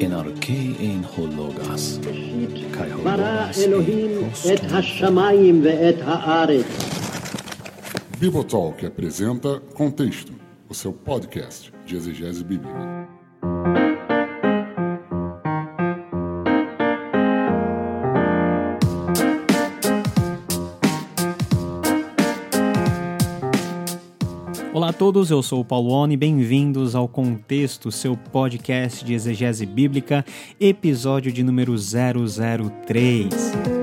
Enarque en hologas. Kai hologas. Elohim et hashamayim ve'et haaretz. Bibotalk apresenta Contexto, o seu podcast de exegese bíblica. Todos, eu sou o Paulo Oni, bem-vindos ao Contexto, seu podcast de exegese bíblica, episódio de número 003.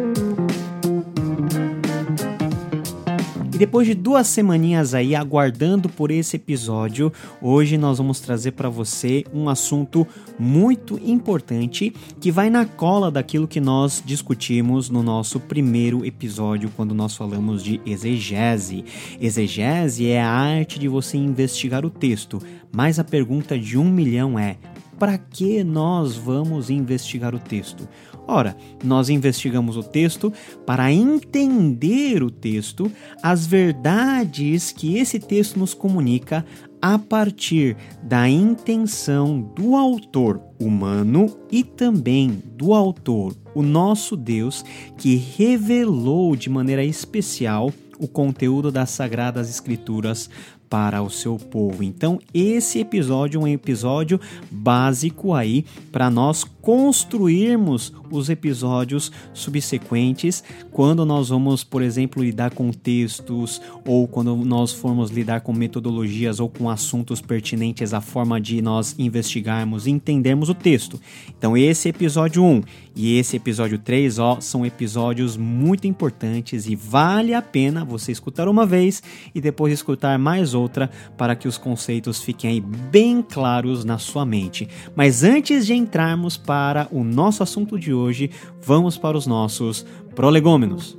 E depois de duas semaninhas aí aguardando por esse episódio, hoje nós vamos trazer para você um assunto muito importante que vai na cola daquilo que nós discutimos no nosso primeiro episódio quando nós falamos de exegese. Exegese é a arte de você investigar o texto, mas a pergunta de um milhão é: para que nós vamos investigar o texto? Ora, nós investigamos o texto para entender o texto, as verdades que esse texto nos comunica a partir da intenção do autor humano e também do autor, o nosso Deus, que revelou de maneira especial o conteúdo das Sagradas Escrituras para o seu povo. Então, esse episódio é um episódio básico aí para nós construirmos os episódios subsequentes quando nós vamos, por exemplo, lidar com textos ou quando nós formos lidar com metodologias ou com assuntos pertinentes à forma de nós investigarmos e entendermos o texto. Então, esse é episódio 1 e esse episódio 3, ó, são episódios muito importantes e vale a pena você escutar uma vez e depois escutar mais outra para que os conceitos fiquem aí bem claros na sua mente. Mas antes de entrarmos para o nosso assunto de hoje, vamos para os nossos prolegômenos.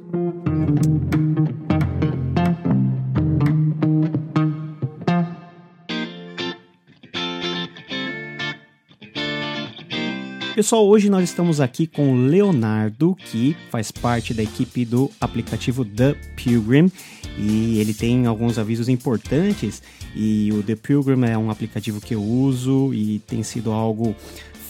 Pessoal, hoje nós estamos aqui com o Leonardo, que faz parte da equipe do aplicativo The Pilgrim e ele tem alguns avisos importantes. E o The Pilgrim é um aplicativo que eu uso e tem sido algo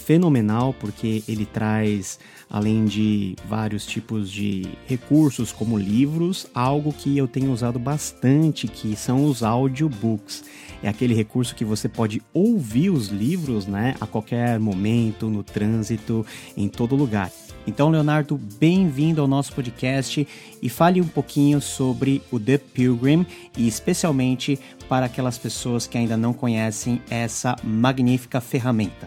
fenomenal porque ele traz, além de vários tipos de recursos como livros, algo que eu tenho usado bastante, que são os audiobooks. É aquele recurso que você pode ouvir os livros, né, a qualquer momento, no trânsito, em todo lugar. Então, Leonardo, bem-vindo ao nosso podcast e fale um pouquinho sobre o The Pilgrim e especialmente para aquelas pessoas que ainda não conhecem essa magnífica ferramenta.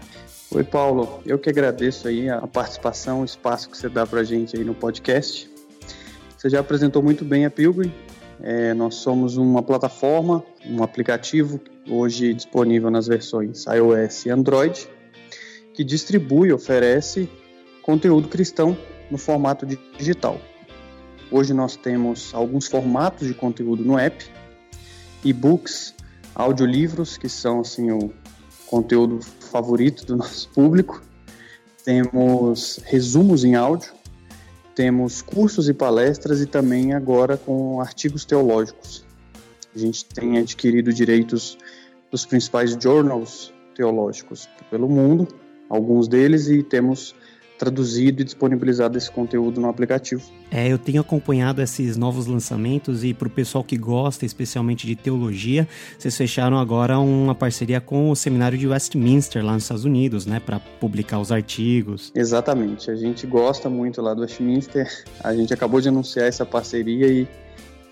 Oi, Paulo. Eu que agradeço aí a participação, o espaço que você dá para a gente aí no podcast. Você já apresentou muito bem a Pilgrim. É, nós somos uma plataforma, um aplicativo hoje disponível nas versões iOS e Android, que distribui e oferece conteúdo cristão no formato digital. Hoje nós temos alguns formatos de conteúdo no app, e-books, audiolivros, que são assim o conteúdo favorito do nosso público. Temos resumos em áudio, temos cursos e palestras e também agora com artigos teológicos. A gente tem adquirido direitos dos principais journals teológicos pelo mundo, alguns deles, e temos traduzido e disponibilizado esse conteúdo no aplicativo. É, eu tenho acompanhado esses novos lançamentos e para o pessoal que gosta especialmente de teologia, vocês fecharam agora uma parceria com o seminário de Westminster lá nos Estados Unidos, né, para publicar os artigos. Exatamente, a gente gosta muito lá do Westminster, a gente acabou de anunciar essa parceria e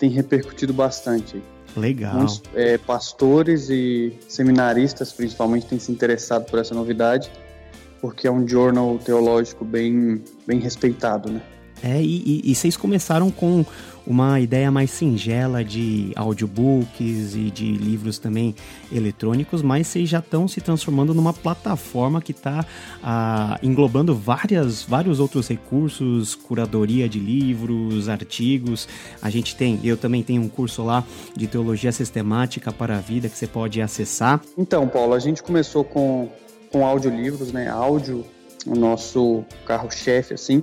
tem repercutido bastante. Legal. Muitos é, pastores e seminaristas, principalmente, têm se interessado por essa novidade porque é um journal teológico bem, bem respeitado, né? É, e, e, e, vocês começaram com uma ideia mais singela de audiobooks e de livros também eletrônicos, mas vocês já estão se transformando numa plataforma que está ah, englobando várias, vários outros recursos, curadoria de livros, artigos. A gente tem, eu também tenho um curso lá de teologia sistemática para a vida que você pode acessar. Então, Paulo, a gente começou com com audiolivros, né? Áudio, o nosso carro-chefe, assim.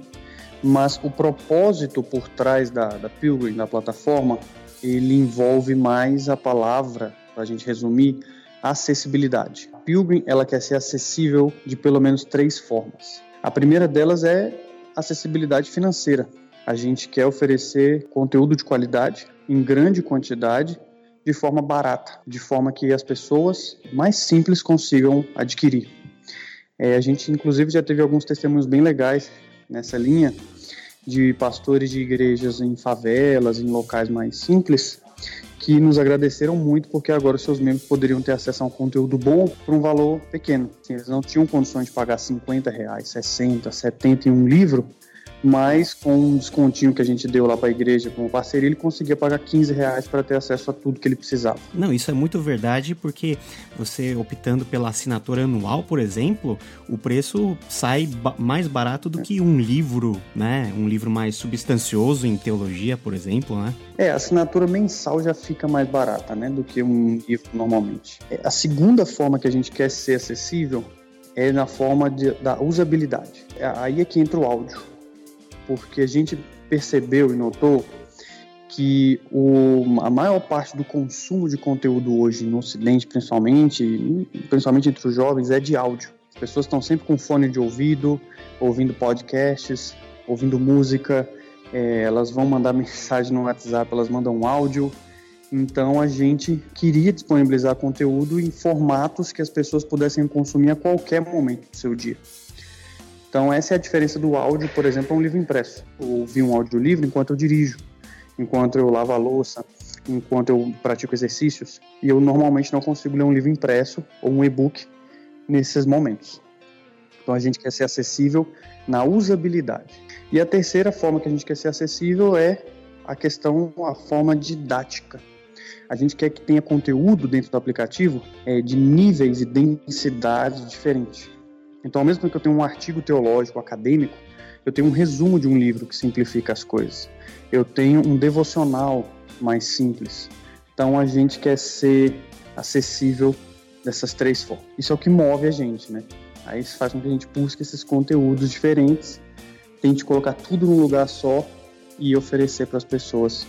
Mas o propósito por trás da, da Pilgrim, da plataforma, ele envolve mais a palavra para a gente resumir, acessibilidade. A Pilgrim ela quer ser acessível de pelo menos três formas. A primeira delas é acessibilidade financeira. A gente quer oferecer conteúdo de qualidade em grande quantidade de forma barata, de forma que as pessoas mais simples consigam adquirir. É, a gente, inclusive, já teve alguns testemunhos bem legais nessa linha de pastores de igrejas em favelas, em locais mais simples, que nos agradeceram muito porque agora os seus membros poderiam ter acesso a um conteúdo bom por um valor pequeno. Assim, eles não tinham condições de pagar 50 reais, 60, 70 em um livro, mas com um descontinho que a gente deu lá para a igreja como parceria, ele conseguia pagar 15 reais para ter acesso a tudo que ele precisava. Não, isso é muito verdade porque você optando pela assinatura anual, por exemplo, o preço sai ba mais barato do que um livro, né? Um livro mais substancioso em teologia, por exemplo, né? É, a assinatura mensal já fica mais barata, né, do que um livro normalmente. É, a segunda forma que a gente quer ser acessível é na forma de, da usabilidade. É, aí é que entra o áudio porque a gente percebeu e notou que o, a maior parte do consumo de conteúdo hoje no Ocidente, principalmente, principalmente entre os jovens, é de áudio. As pessoas estão sempre com fone de ouvido, ouvindo podcasts, ouvindo música, é, elas vão mandar mensagem no WhatsApp, elas mandam áudio. Então a gente queria disponibilizar conteúdo em formatos que as pessoas pudessem consumir a qualquer momento do seu dia. Então, essa é a diferença do áudio, por exemplo, a um livro impresso. Eu ouvi um audiolivro enquanto eu dirijo, enquanto eu lavo a louça, enquanto eu pratico exercícios, e eu normalmente não consigo ler um livro impresso ou um e-book nesses momentos. Então, a gente quer ser acessível na usabilidade. E a terceira forma que a gente quer ser acessível é a questão, a forma didática. A gente quer que tenha conteúdo dentro do aplicativo é, de níveis e densidades diferentes. Então, ao mesmo tempo que eu tenho um artigo teológico acadêmico, eu tenho um resumo de um livro que simplifica as coisas. Eu tenho um devocional mais simples. Então, a gente quer ser acessível dessas três formas. Isso é o que move a gente, né? Aí isso faz com que a gente busque esses conteúdos diferentes, tente colocar tudo num lugar só e oferecer para as pessoas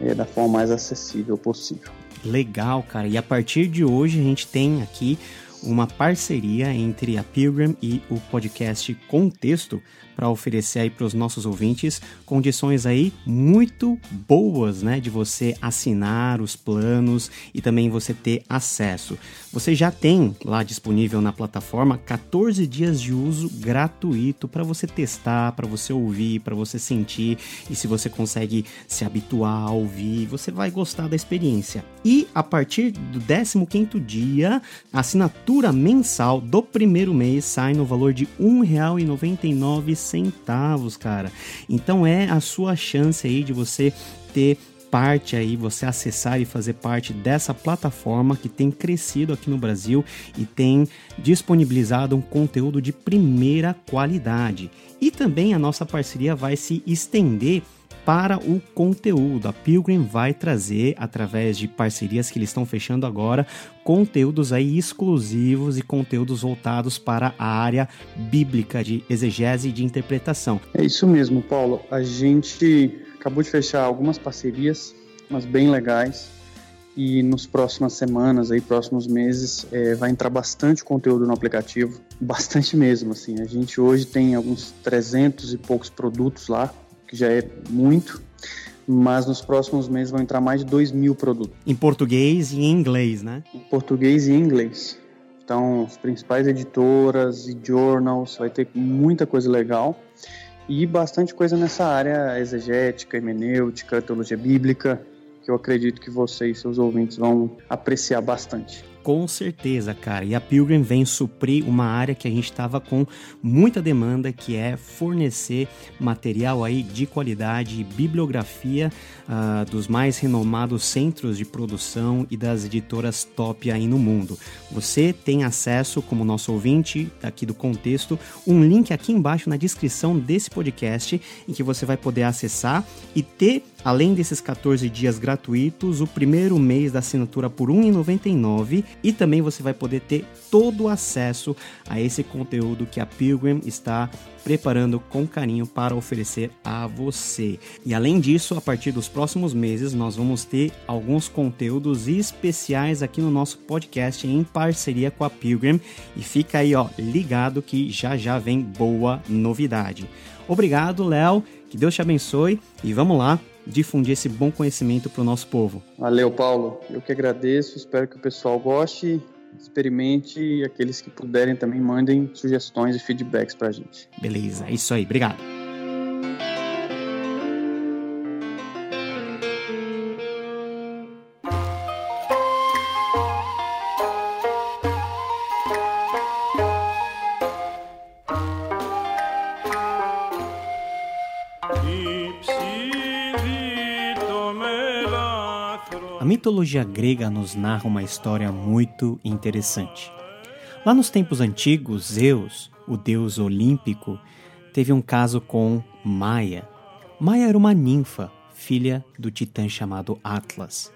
é, da forma mais acessível possível. Legal, cara. E a partir de hoje a gente tem aqui uma parceria entre a Pilgrim e o podcast Contexto para oferecer aí para os nossos ouvintes condições aí muito boas, né, de você assinar os planos e também você ter acesso. Você já tem lá disponível na plataforma 14 dias de uso gratuito para você testar, para você ouvir, para você sentir e se você consegue se habituar a ouvir, você vai gostar da experiência. E a partir do 15º dia, a assinatura mensal do primeiro mês sai no valor de R$ 1,99 centavos, cara. Então é a sua chance aí de você ter parte aí, você acessar e fazer parte dessa plataforma que tem crescido aqui no Brasil e tem disponibilizado um conteúdo de primeira qualidade. E também a nossa parceria vai se estender para o conteúdo. A Pilgrim vai trazer, através de parcerias que eles estão fechando agora, conteúdos aí exclusivos e conteúdos voltados para a área bíblica de exegese e de interpretação. É isso mesmo, Paulo. A gente acabou de fechar algumas parcerias, mas bem legais. E nos próximas semanas, aí, próximos meses, é, vai entrar bastante conteúdo no aplicativo, bastante mesmo. Assim, a gente hoje tem alguns 300 e poucos produtos lá que já é muito, mas nos próximos meses vão entrar mais de 2 mil produtos. Em português e em inglês, né? Em português e em inglês. Então, as principais editoras e journals, vai ter muita coisa legal e bastante coisa nessa área exegética, hermenêutica, teologia bíblica, que eu acredito que vocês, seus ouvintes, vão apreciar bastante. Com certeza, cara. E a Pilgrim vem suprir uma área que a gente estava com muita demanda, que é fornecer material aí de qualidade bibliografia uh, dos mais renomados centros de produção e das editoras top aí no mundo. Você tem acesso, como nosso ouvinte aqui do contexto, um link aqui embaixo na descrição desse podcast em que você vai poder acessar e ter Além desses 14 dias gratuitos, o primeiro mês da assinatura por R$ 1,99 e também você vai poder ter todo o acesso a esse conteúdo que a Pilgrim está preparando com carinho para oferecer a você. E além disso, a partir dos próximos meses, nós vamos ter alguns conteúdos especiais aqui no nosso podcast em parceria com a Pilgrim. E fica aí, ó, ligado que já já vem boa novidade. Obrigado, Léo. Que Deus te abençoe e vamos lá difundir esse bom conhecimento para o nosso povo. Valeu, Paulo. Eu que agradeço. Espero que o pessoal goste experimente e aqueles que puderem também mandem sugestões e feedbacks para a gente. Beleza, é isso aí. Obrigado. Mitologia grega nos narra uma história muito interessante. Lá nos tempos antigos, Zeus, o deus olímpico, teve um caso com Maia. Maia era uma ninfa, filha do titã chamado Atlas.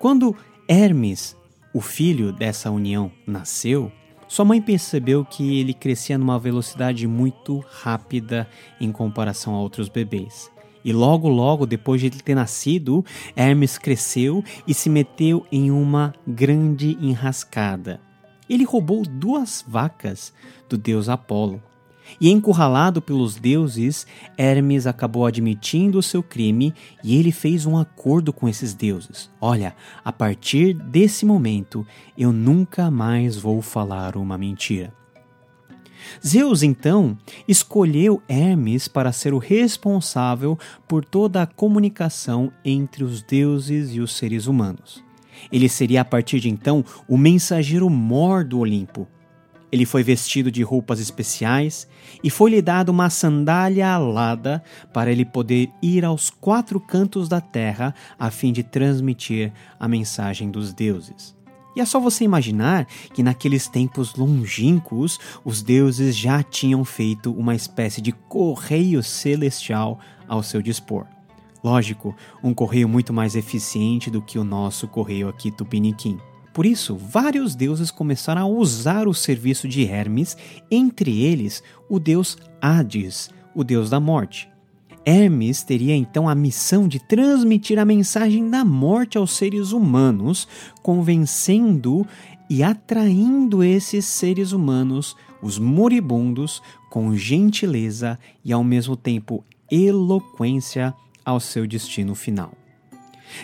Quando Hermes, o filho dessa união, nasceu, sua mãe percebeu que ele crescia numa velocidade muito rápida em comparação a outros bebês. E logo, logo depois de ele ter nascido, Hermes cresceu e se meteu em uma grande enrascada. Ele roubou duas vacas do deus Apolo. E encurralado pelos deuses, Hermes acabou admitindo o seu crime e ele fez um acordo com esses deuses. Olha, a partir desse momento eu nunca mais vou falar uma mentira. Zeus, então, escolheu Hermes para ser o responsável por toda a comunicação entre os deuses e os seres humanos. Ele seria a partir de então o mensageiro mor do Olimpo. Ele foi vestido de roupas especiais e foi-lhe dado uma sandália alada para ele poder ir aos quatro cantos da terra a fim de transmitir a mensagem dos deuses. E é só você imaginar que naqueles tempos longínquos os deuses já tinham feito uma espécie de correio celestial ao seu dispor. Lógico, um correio muito mais eficiente do que o nosso correio aqui tupiniquim. Por isso, vários deuses começaram a usar o serviço de Hermes, entre eles o deus Hades, o deus da morte. Hermes teria então a missão de transmitir a mensagem da morte aos seres humanos, convencendo e atraindo esses seres humanos, os moribundos, com gentileza e ao mesmo tempo eloquência ao seu destino final.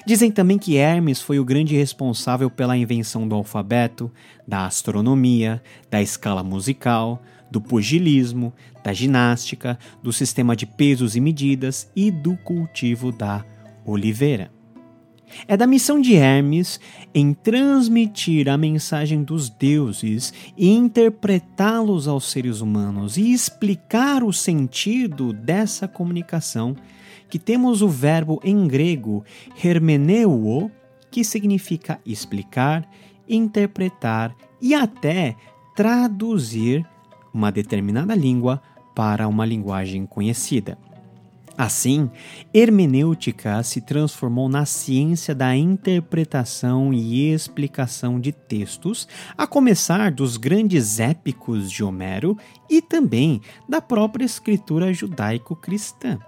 Dizem também que Hermes foi o grande responsável pela invenção do alfabeto, da astronomia, da escala musical, do pugilismo, da ginástica, do sistema de pesos e medidas e do cultivo da oliveira. É da missão de Hermes em transmitir a mensagem dos deuses e interpretá-los aos seres humanos e explicar o sentido dessa comunicação que temos o verbo em grego hermeneuo, que significa explicar, interpretar e até traduzir uma determinada língua para uma linguagem conhecida. Assim, hermenêutica se transformou na ciência da interpretação e explicação de textos, a começar dos grandes épicos de Homero e também da própria escritura judaico-cristã.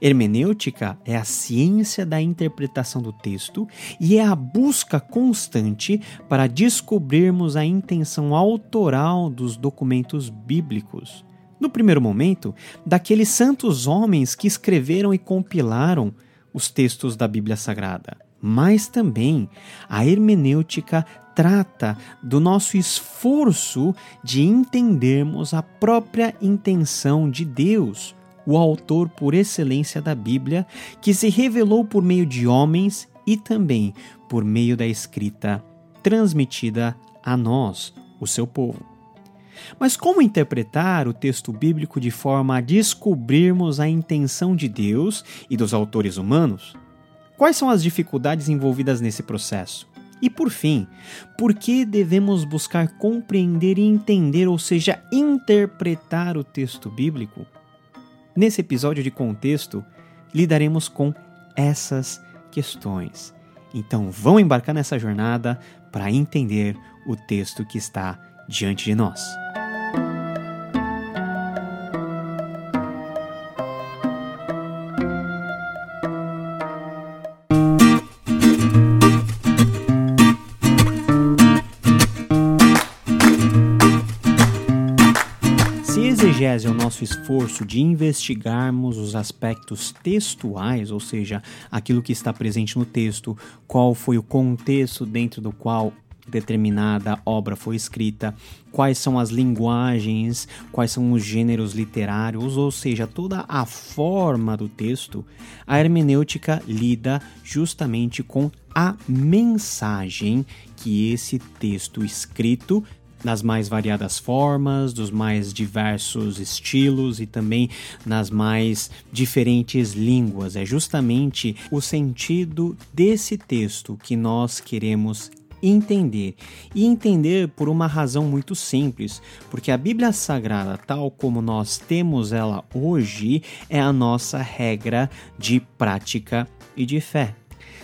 Hermenêutica é a ciência da interpretação do texto e é a busca constante para descobrirmos a intenção autoral dos documentos bíblicos. No primeiro momento, daqueles santos homens que escreveram e compilaram os textos da Bíblia Sagrada. Mas também a hermenêutica trata do nosso esforço de entendermos a própria intenção de Deus o autor por excelência da Bíblia, que se revelou por meio de homens e também por meio da escrita transmitida a nós, o seu povo. Mas como interpretar o texto bíblico de forma a descobrirmos a intenção de Deus e dos autores humanos? Quais são as dificuldades envolvidas nesse processo? E por fim, por que devemos buscar compreender e entender, ou seja, interpretar o texto bíblico? Nesse episódio de contexto, lidaremos com essas questões. Então, vão embarcar nessa jornada, para entender o texto que está diante de nós. Esforço de investigarmos os aspectos textuais, ou seja, aquilo que está presente no texto, qual foi o contexto dentro do qual determinada obra foi escrita, quais são as linguagens, quais são os gêneros literários, ou seja, toda a forma do texto, a hermenêutica lida justamente com a mensagem que esse texto escrito nas mais variadas formas, dos mais diversos estilos e também nas mais diferentes línguas. É justamente o sentido desse texto que nós queremos entender. E entender por uma razão muito simples, porque a Bíblia Sagrada, tal como nós temos ela hoje, é a nossa regra de prática e de fé.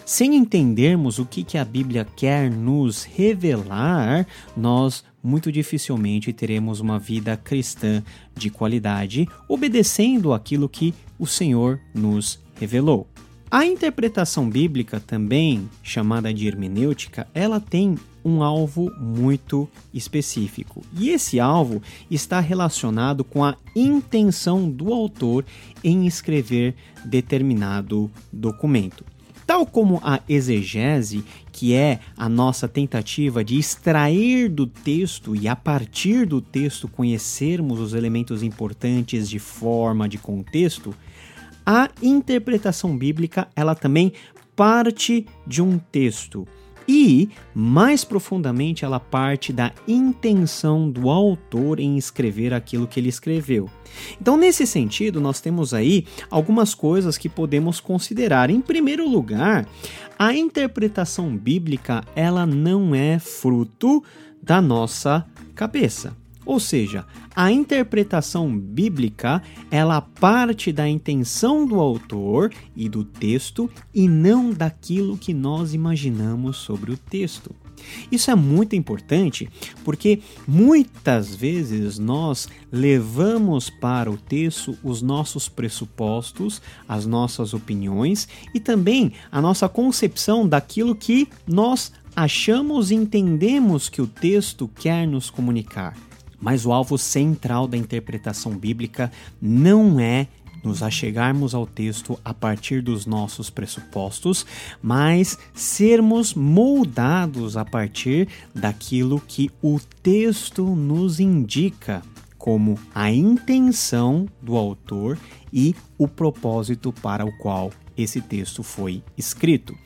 Sem entendermos o que, a Bíblia quer nos revelar, nós muito dificilmente teremos uma vida cristã de qualidade, obedecendo aquilo que o Senhor nos revelou. A interpretação bíblica, também chamada de hermenêutica, ela tem um alvo muito específico. E esse alvo está relacionado com a intenção do autor em escrever determinado documento. Tal como a exegese, que é a nossa tentativa de extrair do texto e a partir do texto conhecermos os elementos importantes de forma, de contexto, a interpretação bíblica ela também parte de um texto e, mais profundamente, ela parte da intenção do autor em escrever aquilo que ele escreveu. Então, nesse sentido, nós temos aí algumas coisas que podemos considerar. Em primeiro lugar, a interpretação bíblica, ela não é fruto da nossa cabeça. Ou seja, a interpretação bíblica, ela parte da intenção do autor e do texto e não daquilo que nós imaginamos sobre o texto. Isso é muito importante porque muitas vezes nós levamos para o texto os nossos pressupostos, as nossas opiniões e também a nossa concepção daquilo que nós achamos e entendemos que o texto quer nos comunicar. Mas o alvo central da interpretação bíblica não é nos achegarmos ao texto a partir dos nossos pressupostos, mas sermos moldados a partir daquilo que o texto nos indica como a intenção do autor e o propósito para o qual esse texto foi escrito.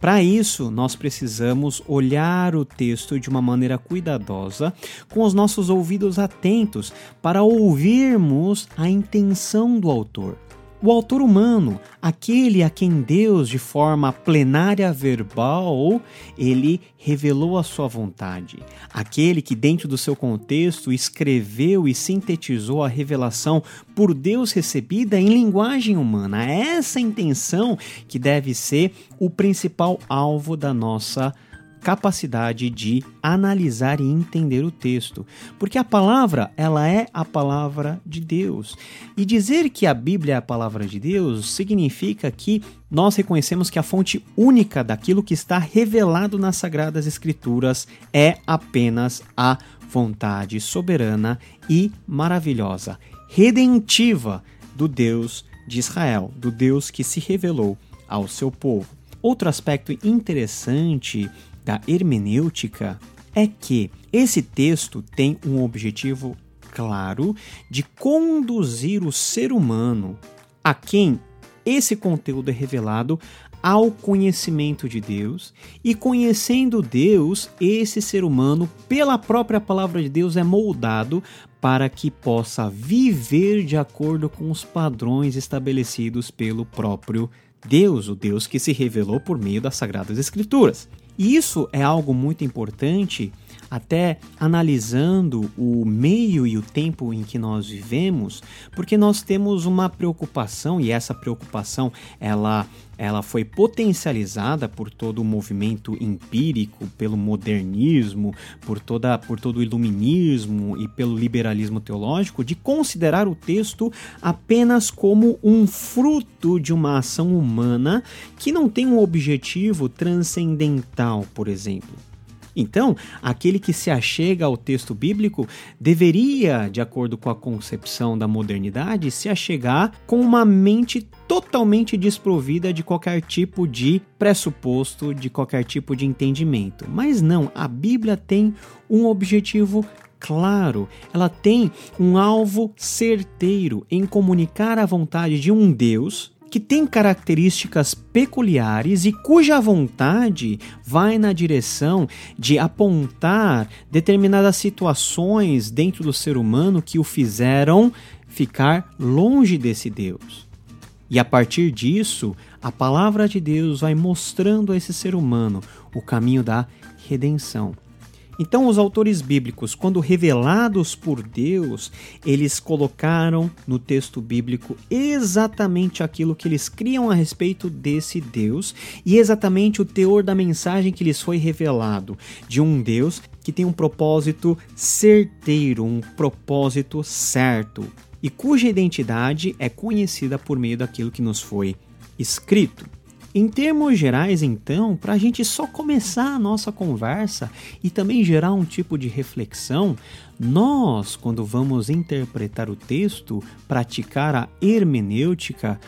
Para isso, nós precisamos olhar o texto de uma maneira cuidadosa, com os nossos ouvidos atentos, para ouvirmos a intenção do autor. O autor humano, aquele a quem Deus, de forma plenária verbal, ele revelou a sua vontade. Aquele que, dentro do seu contexto, escreveu e sintetizou a revelação por Deus recebida em linguagem humana. É essa intenção que deve ser o principal alvo da nossa capacidade de analisar e entender o texto, porque a palavra, ela é a palavra de Deus. E dizer que a Bíblia é a palavra de Deus significa que nós reconhecemos que a fonte única daquilo que está revelado nas sagradas escrituras é apenas a vontade soberana e maravilhosa, redentiva do Deus de Israel, do Deus que se revelou ao seu povo. Outro aspecto interessante da hermenêutica é que esse texto tem um objetivo claro de conduzir o ser humano a quem esse conteúdo é revelado ao conhecimento de Deus e conhecendo Deus, esse ser humano, pela própria palavra de Deus, é moldado para que possa viver de acordo com os padrões estabelecidos pelo próprio Deus, o Deus que se revelou por meio das Sagradas Escrituras. Isso é algo muito importante até analisando o meio e o tempo em que nós vivemos, porque nós temos uma preocupação e essa preocupação ela ela foi potencializada por todo o movimento empírico, pelo modernismo, por, toda, por todo o iluminismo e pelo liberalismo teológico, de considerar o texto apenas como um fruto de uma ação humana que não tem um objetivo transcendental, por exemplo. Então, aquele que se achega ao texto bíblico deveria, de acordo com a concepção da modernidade, se achegar com uma mente totalmente desprovida de qualquer tipo de pressuposto, de qualquer tipo de entendimento. Mas não, a Bíblia tem um objetivo claro, ela tem um alvo certeiro em comunicar a vontade de um Deus que tem características peculiares e cuja vontade vai na direção de apontar determinadas situações dentro do ser humano que o fizeram ficar longe desse Deus. E a partir disso, a palavra de Deus vai mostrando a esse ser humano o caminho da redenção. Então, os autores bíblicos, quando revelados por Deus, eles colocaram no texto bíblico exatamente aquilo que eles criam a respeito desse Deus e exatamente o teor da mensagem que lhes foi revelado de um Deus que tem um propósito certeiro, um propósito certo e cuja identidade é conhecida por meio daquilo que nos foi escrito. Em termos gerais, então, para a gente só começar a nossa conversa e também gerar um tipo de reflexão, nós, quando vamos interpretar o texto, praticar a hermenêutica,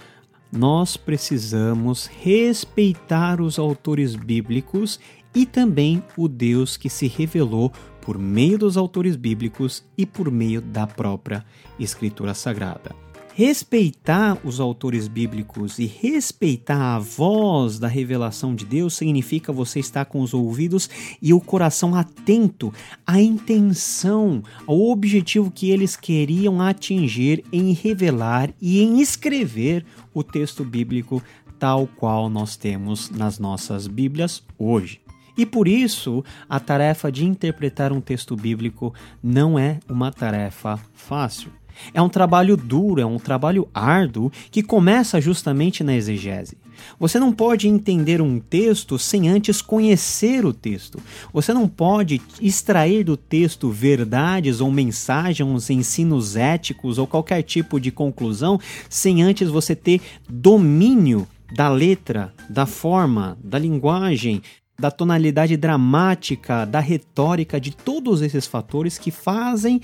nós precisamos respeitar os autores bíblicos e também o Deus que se revelou por meio dos autores bíblicos e por meio da própria Escritura Sagrada. Respeitar os autores bíblicos e respeitar a voz da revelação de Deus significa você estar com os ouvidos e o coração atento à intenção, ao objetivo que eles queriam atingir em revelar e em escrever o texto bíblico tal qual nós temos nas nossas Bíblias hoje. E por isso, a tarefa de interpretar um texto bíblico não é uma tarefa fácil. É um trabalho duro, é um trabalho árduo que começa justamente na exegese. Você não pode entender um texto sem antes conhecer o texto. Você não pode extrair do texto verdades ou mensagens, ensinos éticos ou qualquer tipo de conclusão sem antes você ter domínio da letra, da forma, da linguagem, da tonalidade dramática, da retórica, de todos esses fatores que fazem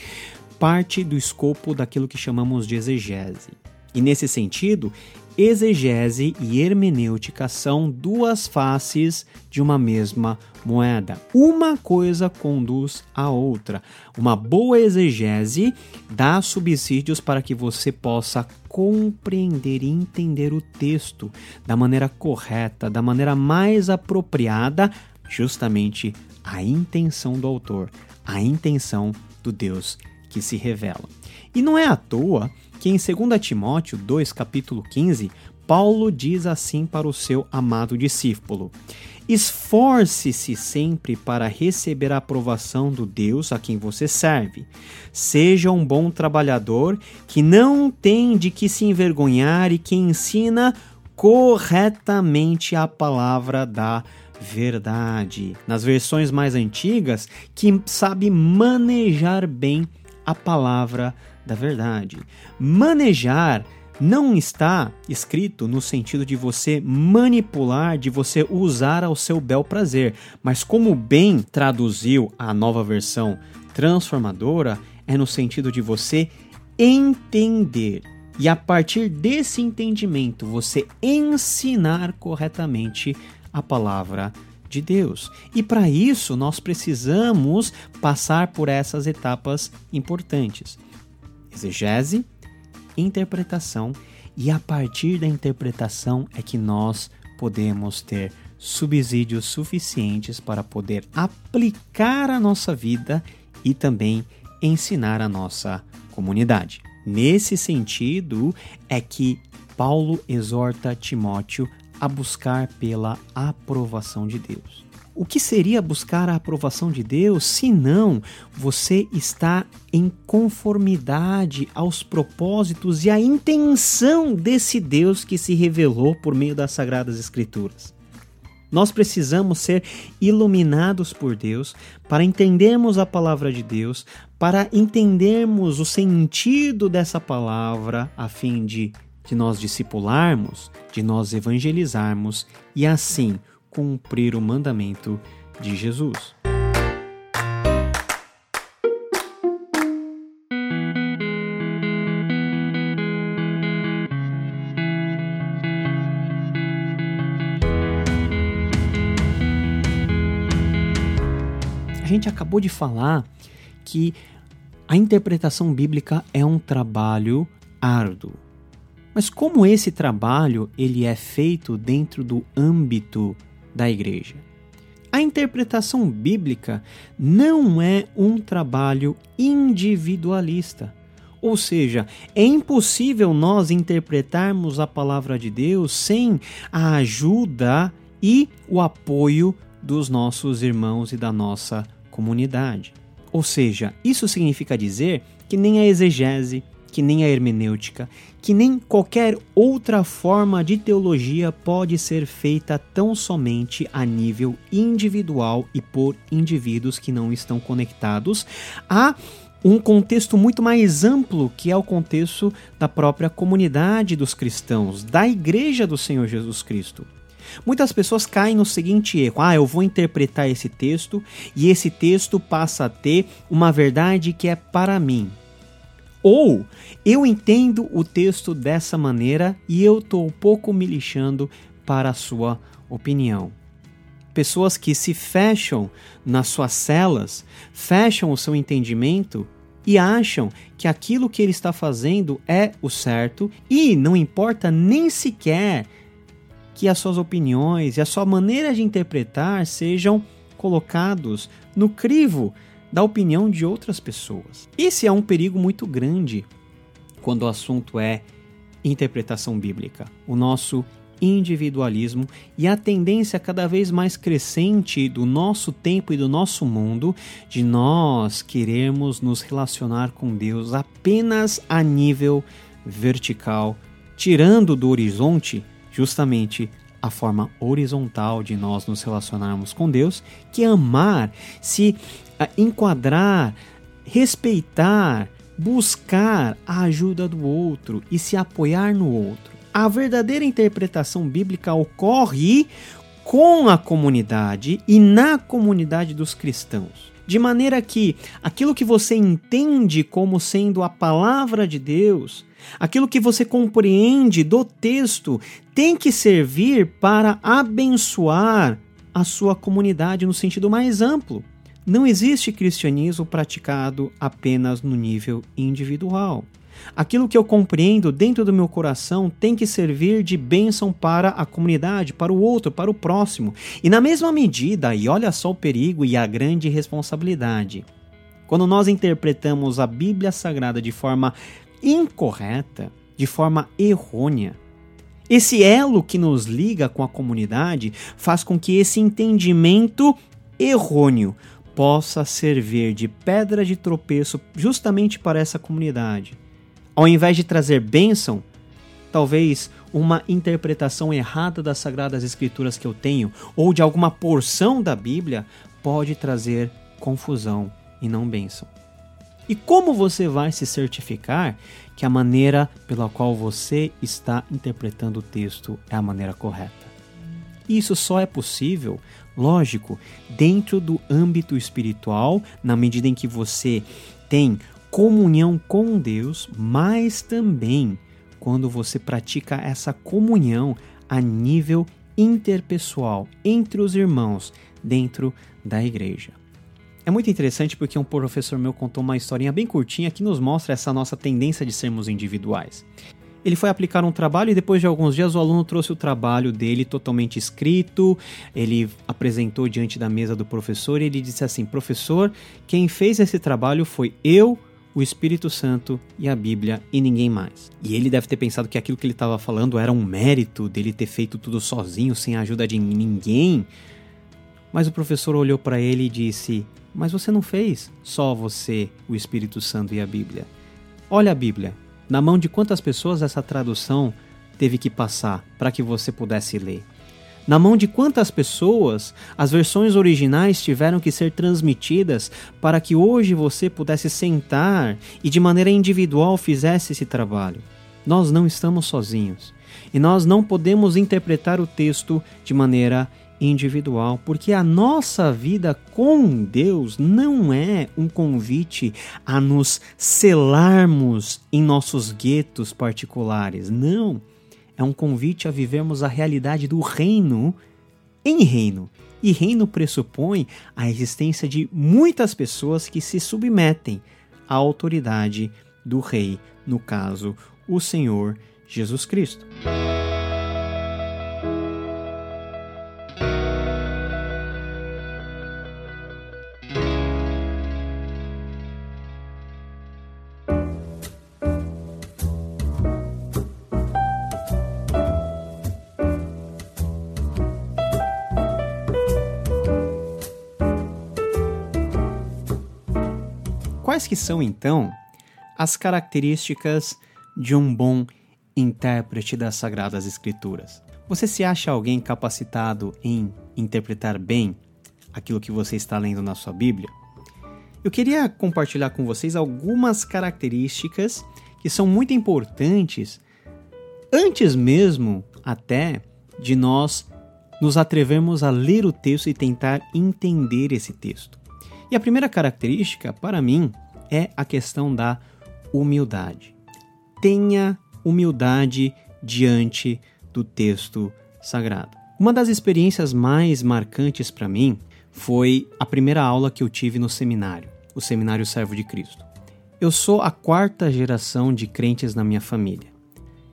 parte do escopo daquilo que chamamos de exegese. E nesse sentido, exegese e hermenêutica são duas faces de uma mesma moeda. Uma coisa conduz à outra. Uma boa exegese dá subsídios para que você possa compreender e entender o texto da maneira correta, da maneira mais apropriada, justamente a intenção do autor, a intenção do Deus que se revela. E não é à toa que em 2 Timóteo 2, capítulo 15, Paulo diz assim para o seu amado discípulo: Esforce-se sempre para receber a aprovação do Deus a quem você serve. Seja um bom trabalhador que não tem de que se envergonhar e que ensina corretamente a palavra da verdade. Nas versões mais antigas, que sabe manejar bem a palavra da verdade. Manejar não está escrito no sentido de você manipular, de você usar ao seu bel prazer, mas como bem traduziu a nova versão transformadora, é no sentido de você entender. E a partir desse entendimento, você ensinar corretamente a palavra de Deus. E para isso, nós precisamos passar por essas etapas importantes: exegese, interpretação, e a partir da interpretação é que nós podemos ter subsídios suficientes para poder aplicar a nossa vida e também ensinar a nossa comunidade. Nesse sentido, é que Paulo exorta Timóteo a buscar pela aprovação de Deus. o que seria buscar a aprovação de Deus se não você está em conformidade aos propósitos e à intenção desse Deus que se revelou por meio das Sagradas Escrituras? Nós precisamos ser iluminados por Deus para entendermos a palavra de Deus, para entendermos o sentido dessa palavra, a fim de, de nós discipularmos, de nós evangelizarmos e assim cumprir o mandamento de Jesus. A gente acabou de falar que a interpretação bíblica é um trabalho árduo. Mas como esse trabalho ele é feito dentro do âmbito da igreja. A interpretação bíblica não é um trabalho individualista. Ou seja, é impossível nós interpretarmos a palavra de Deus sem a ajuda e o apoio dos nossos irmãos e da nossa comunidade. Ou seja, isso significa dizer que nem a exegese, que nem a hermenêutica, que nem qualquer outra forma de teologia pode ser feita tão somente a nível individual e por indivíduos que não estão conectados a um contexto muito mais amplo, que é o contexto da própria comunidade dos cristãos, da igreja do Senhor Jesus Cristo. Muitas pessoas caem no seguinte erro: ah, eu vou interpretar esse texto e esse texto passa a ter uma verdade que é para mim. Ou eu entendo o texto dessa maneira e eu estou um pouco me lixando para a sua opinião. Pessoas que se fecham nas suas celas, fecham o seu entendimento e acham que aquilo que ele está fazendo é o certo e não importa nem sequer que as suas opiniões e a sua maneira de interpretar sejam colocados no crivo da opinião de outras pessoas. Esse é um perigo muito grande quando o assunto é interpretação bíblica. O nosso individualismo e a tendência cada vez mais crescente do nosso tempo e do nosso mundo de nós queremos nos relacionar com Deus apenas a nível vertical, tirando do horizonte justamente a forma horizontal de nós nos relacionarmos com Deus, que é amar, se enquadrar, respeitar, buscar a ajuda do outro e se apoiar no outro. A verdadeira interpretação bíblica ocorre com a comunidade e na comunidade dos cristãos. De maneira que aquilo que você entende como sendo a palavra de Deus, aquilo que você compreende do texto, tem que servir para abençoar a sua comunidade no sentido mais amplo. Não existe cristianismo praticado apenas no nível individual. Aquilo que eu compreendo dentro do meu coração tem que servir de bênção para a comunidade, para o outro, para o próximo. E na mesma medida, e olha só o perigo e a grande responsabilidade, quando nós interpretamos a Bíblia Sagrada de forma incorreta, de forma errônea, esse elo que nos liga com a comunidade faz com que esse entendimento errôneo possa servir de pedra de tropeço justamente para essa comunidade. Ao invés de trazer bênção, talvez uma interpretação errada das Sagradas Escrituras que eu tenho, ou de alguma porção da Bíblia, pode trazer confusão e não bênção. E como você vai se certificar que a maneira pela qual você está interpretando o texto é a maneira correta? Isso só é possível Lógico, dentro do âmbito espiritual, na medida em que você tem comunhão com Deus, mas também quando você pratica essa comunhão a nível interpessoal entre os irmãos dentro da igreja. É muito interessante porque um professor meu contou uma historinha bem curtinha que nos mostra essa nossa tendência de sermos individuais. Ele foi aplicar um trabalho e depois de alguns dias o aluno trouxe o trabalho dele totalmente escrito. Ele apresentou diante da mesa do professor e ele disse assim: Professor, quem fez esse trabalho foi eu, o Espírito Santo e a Bíblia e ninguém mais. E ele deve ter pensado que aquilo que ele estava falando era um mérito dele ter feito tudo sozinho, sem a ajuda de ninguém. Mas o professor olhou para ele e disse: Mas você não fez só você, o Espírito Santo e a Bíblia. Olha a Bíblia. Na mão de quantas pessoas essa tradução teve que passar para que você pudesse ler? Na mão de quantas pessoas as versões originais tiveram que ser transmitidas para que hoje você pudesse sentar e de maneira individual fizesse esse trabalho? Nós não estamos sozinhos e nós não podemos interpretar o texto de maneira individual, porque a nossa vida com Deus não é um convite a nos selarmos em nossos guetos particulares. Não. É um convite a vivermos a realidade do reino em reino. E reino pressupõe a existência de muitas pessoas que se submetem à autoridade do rei, no caso, o Senhor Jesus Cristo. Quais que são então as características de um bom intérprete das Sagradas Escrituras? Você se acha alguém capacitado em interpretar bem aquilo que você está lendo na sua Bíblia? Eu queria compartilhar com vocês algumas características que são muito importantes antes mesmo até de nós nos atrevermos a ler o texto e tentar entender esse texto. E a primeira característica, para mim, é a questão da humildade. Tenha humildade diante do texto sagrado. Uma das experiências mais marcantes para mim foi a primeira aula que eu tive no seminário, o Seminário Servo de Cristo. Eu sou a quarta geração de crentes na minha família.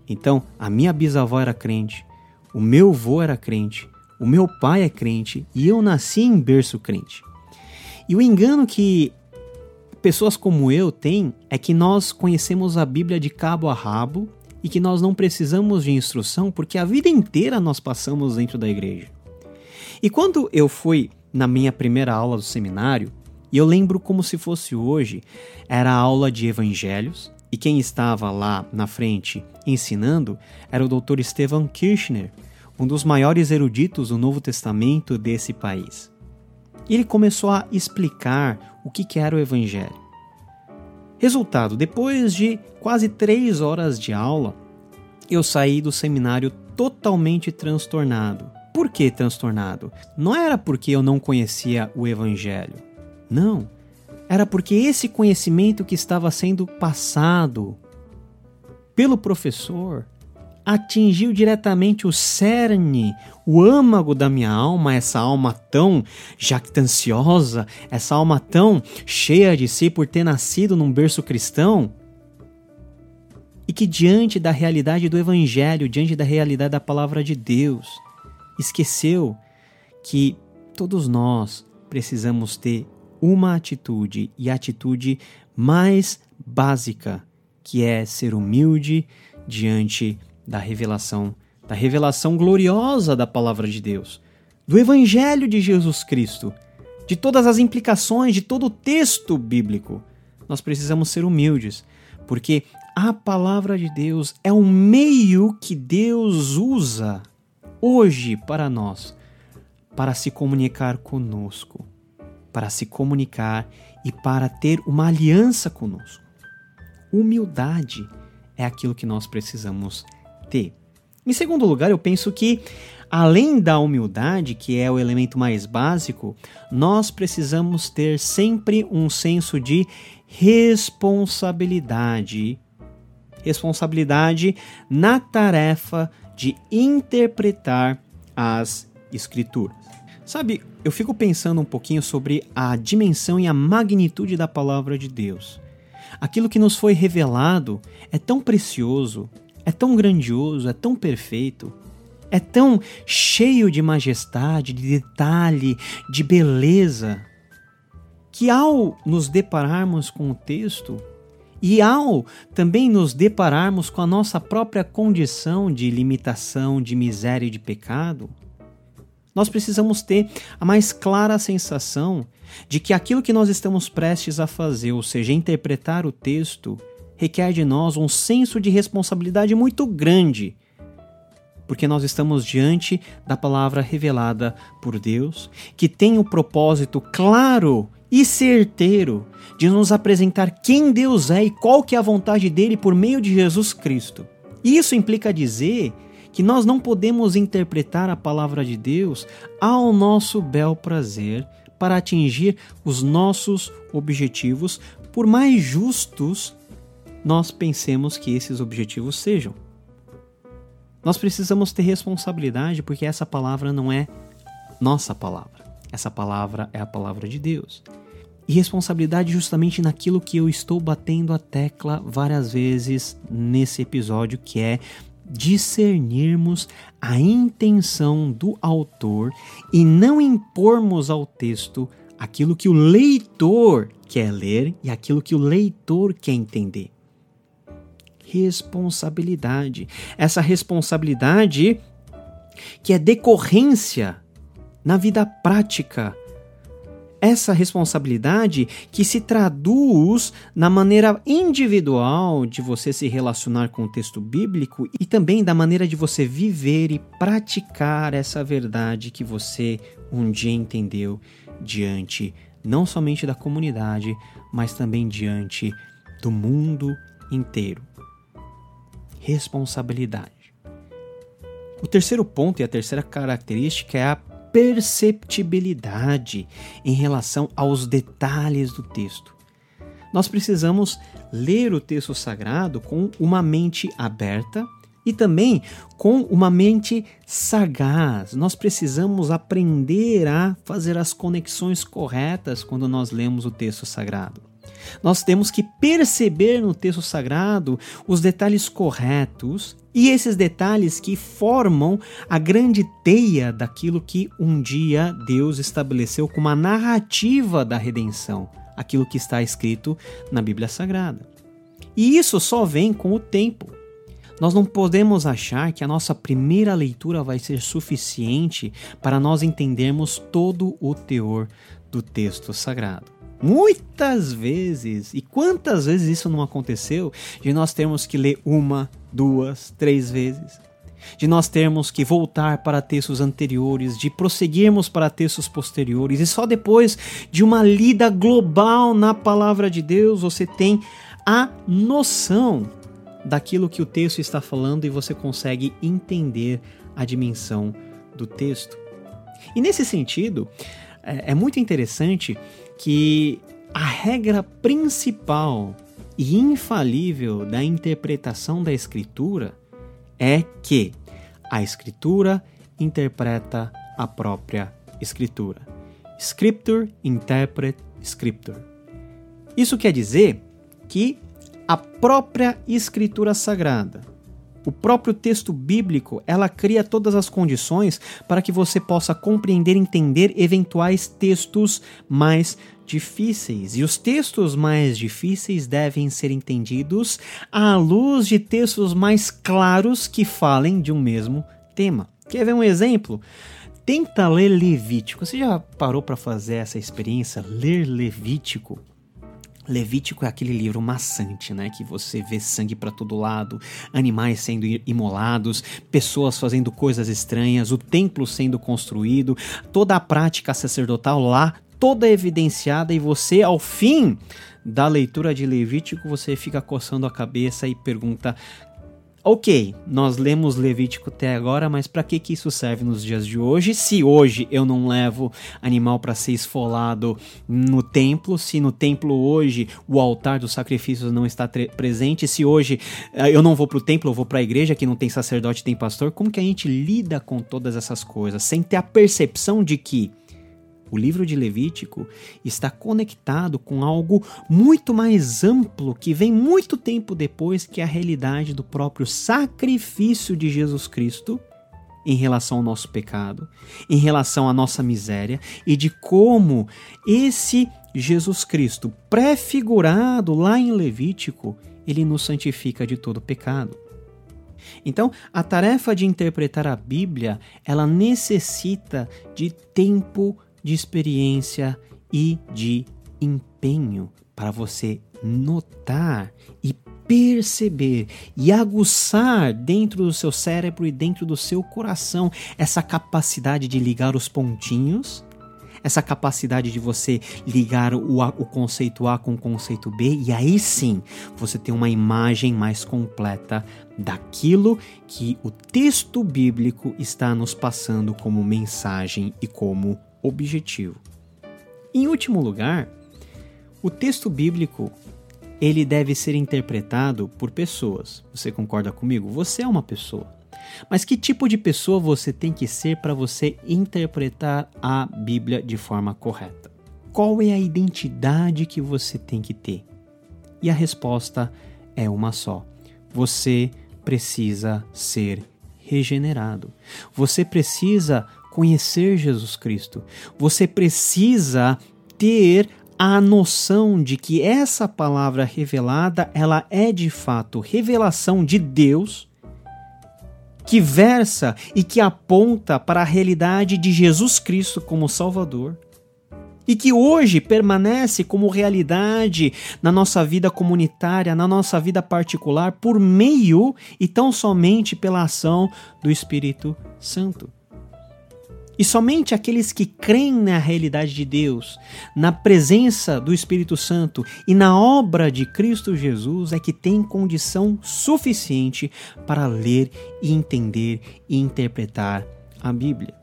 Então, a minha bisavó era crente, o meu avô era crente, o meu pai é crente e eu nasci em berço crente. E o engano que pessoas como eu têm é que nós conhecemos a Bíblia de cabo a rabo e que nós não precisamos de instrução porque a vida inteira nós passamos dentro da igreja. E quando eu fui na minha primeira aula do seminário, e eu lembro como se fosse hoje, era a aula de evangelhos, e quem estava lá na frente ensinando era o Dr. Stephen Kirchner, um dos maiores eruditos do Novo Testamento desse país. E ele começou a explicar o que era o Evangelho. Resultado: depois de quase três horas de aula, eu saí do seminário totalmente transtornado. Por que transtornado? Não era porque eu não conhecia o Evangelho. Não. Era porque esse conhecimento que estava sendo passado pelo professor atingiu diretamente o cerne, o âmago da minha alma, essa alma tão jactanciosa, essa alma tão cheia de si por ter nascido num berço cristão, e que diante da realidade do Evangelho, diante da realidade da palavra de Deus, esqueceu que todos nós precisamos ter uma atitude e a atitude mais básica, que é ser humilde diante da revelação, da revelação gloriosa da palavra de Deus, do evangelho de Jesus Cristo, de todas as implicações de todo o texto bíblico. Nós precisamos ser humildes, porque a palavra de Deus é um meio que Deus usa hoje para nós, para se comunicar conosco, para se comunicar e para ter uma aliança conosco. Humildade é aquilo que nós precisamos ter. Em segundo lugar, eu penso que, além da humildade, que é o elemento mais básico, nós precisamos ter sempre um senso de responsabilidade. Responsabilidade na tarefa de interpretar as Escrituras. Sabe, eu fico pensando um pouquinho sobre a dimensão e a magnitude da palavra de Deus. Aquilo que nos foi revelado é tão precioso, é tão grandioso, é tão perfeito, é tão cheio de majestade, de detalhe, de beleza, que ao nos depararmos com o texto e ao também nos depararmos com a nossa própria condição de limitação, de miséria e de pecado, Nós precisamos ter a mais clara sensação de que aquilo que nós estamos prestes a fazer, ou seja, interpretar o texto, requer de nós um senso de responsabilidade muito grande, porque nós estamos diante da palavra revelada por Deus, que tem o propósito claro e certeiro de nos apresentar quem Deus é e qual que é a vontade dele por meio de Jesus Cristo. Isso implica dizer que nós não podemos interpretar a palavra de Deus ao nosso bel prazer para atingir os nossos objetivos, por mais justos nós pensemos que esses objetivos sejam. Nós precisamos ter responsabilidade porque essa palavra não é nossa palavra. Essa palavra é a palavra de Deus. E responsabilidade justamente naquilo que eu estou batendo a tecla várias vezes nesse episódio, que é discernirmos a intenção do autor e não impormos ao texto aquilo que o leitor quer ler e aquilo que o leitor quer entender. Responsabilidade. Essa responsabilidade que é decorrência na vida prática essa responsabilidade que se traduz na maneira individual de você se relacionar com o texto bíblico e também da maneira de você viver e praticar essa verdade que você um dia entendeu diante não somente da comunidade, mas também diante do mundo inteiro. Responsabilidade. O terceiro ponto e a terceira característica é a perceptibilidade em relação aos detalhes do texto. Nós precisamos ler o texto sagrado com uma mente aberta e também com uma mente sagaz. Nós precisamos aprender a fazer as conexões corretas quando nós lemos o texto sagrado. Nós temos que perceber no texto sagrado os detalhes corretos e esses detalhes que formam a grande teia daquilo que um dia Deus estabeleceu como a narrativa da redenção, aquilo que está escrito na Bíblia Sagrada. E isso só vem com o tempo. Nós não podemos achar que a nossa primeira leitura vai ser suficiente para nós entendermos todo o teor do texto sagrado. Muitas vezes, e quantas vezes isso não aconteceu, de nós termos que ler uma, duas, três vezes, de nós termos que voltar para textos anteriores, de prosseguirmos para textos posteriores, e só depois de uma lida global na palavra de Deus você tem a noção daquilo que o texto está falando e você consegue entender a dimensão do texto. E nesse sentido, é, é muito interessante que a regra principal e infalível da interpretação da Escritura é que a Escritura interpreta a própria Escritura. Scripture interpret Scripture. Isso quer dizer que a própria Escritura Sagrada, o próprio texto bíblico, ela cria todas as condições para que você possa compreender e entender eventuais textos mais difíceis. E os textos mais difíceis devem ser entendidos à luz de textos mais claros que falem de um mesmo tema. Quer ver um exemplo? Tenta ler Levítico. Você já parou para fazer essa experiência? Ler Levítico? Levítico é aquele livro maçante, né? Que você vê sangue para todo lado, animais sendo imolados, pessoas fazendo coisas estranhas, o templo sendo construído, toda a prática sacerdotal lá, toda evidenciada, e você, ao fim da leitura de Levítico, você fica coçando a cabeça e pergunta: Ok, nós lemos Levítico até agora, mas para que, que isso serve nos dias de hoje? Se hoje eu não levo animal para ser esfolado no templo, se no templo hoje o altar dos sacrifícios não está presente, se hoje uh, eu não vou para o templo, eu vou para a igreja que não tem sacerdote, tem pastor, como que a gente lida com todas essas coisas sem ter a percepção de que o livro de Levítico está conectado com algo muito mais amplo que vem muito tempo depois que a realidade do próprio sacrifício de Jesus Cristo em relação ao nosso pecado, em relação à nossa miséria e de como esse Jesus Cristo, prefigurado lá em Levítico, ele nos santifica de todo pecado. Então, a tarefa de interpretar a Bíblia, ela necessita de tempo, de experiência e de empenho para você notar e perceber e aguçar dentro do seu cérebro e dentro do seu coração essa capacidade de ligar os pontinhos, essa capacidade de você ligar o, a, o conceito A com o conceito B, e aí sim você tem uma imagem mais completa daquilo que o texto bíblico está nos passando como mensagem e como objetivo. Em último lugar, o texto bíblico ele deve ser interpretado por pessoas. Você concorda comigo? Você é uma pessoa. Mas que tipo de pessoa você tem que ser para você interpretar a Bíblia de forma correta? Qual é a identidade que você tem que ter? E a resposta é uma só. Você precisa ser regenerado. Você precisa conhecer Jesus Cristo. Você precisa ter a noção de que essa palavra revelada, ela é de fato revelação de Deus que versa e que aponta para a realidade de Jesus Cristo como Salvador e que hoje permanece como realidade na nossa vida comunitária, na nossa vida particular, por meio e tão somente pela ação do Espírito Santo. E somente aqueles que creem na realidade de Deus, na presença do Espírito Santo e na obra de Cristo Jesus é que têm condição suficiente para ler e entender e interpretar a Bíblia.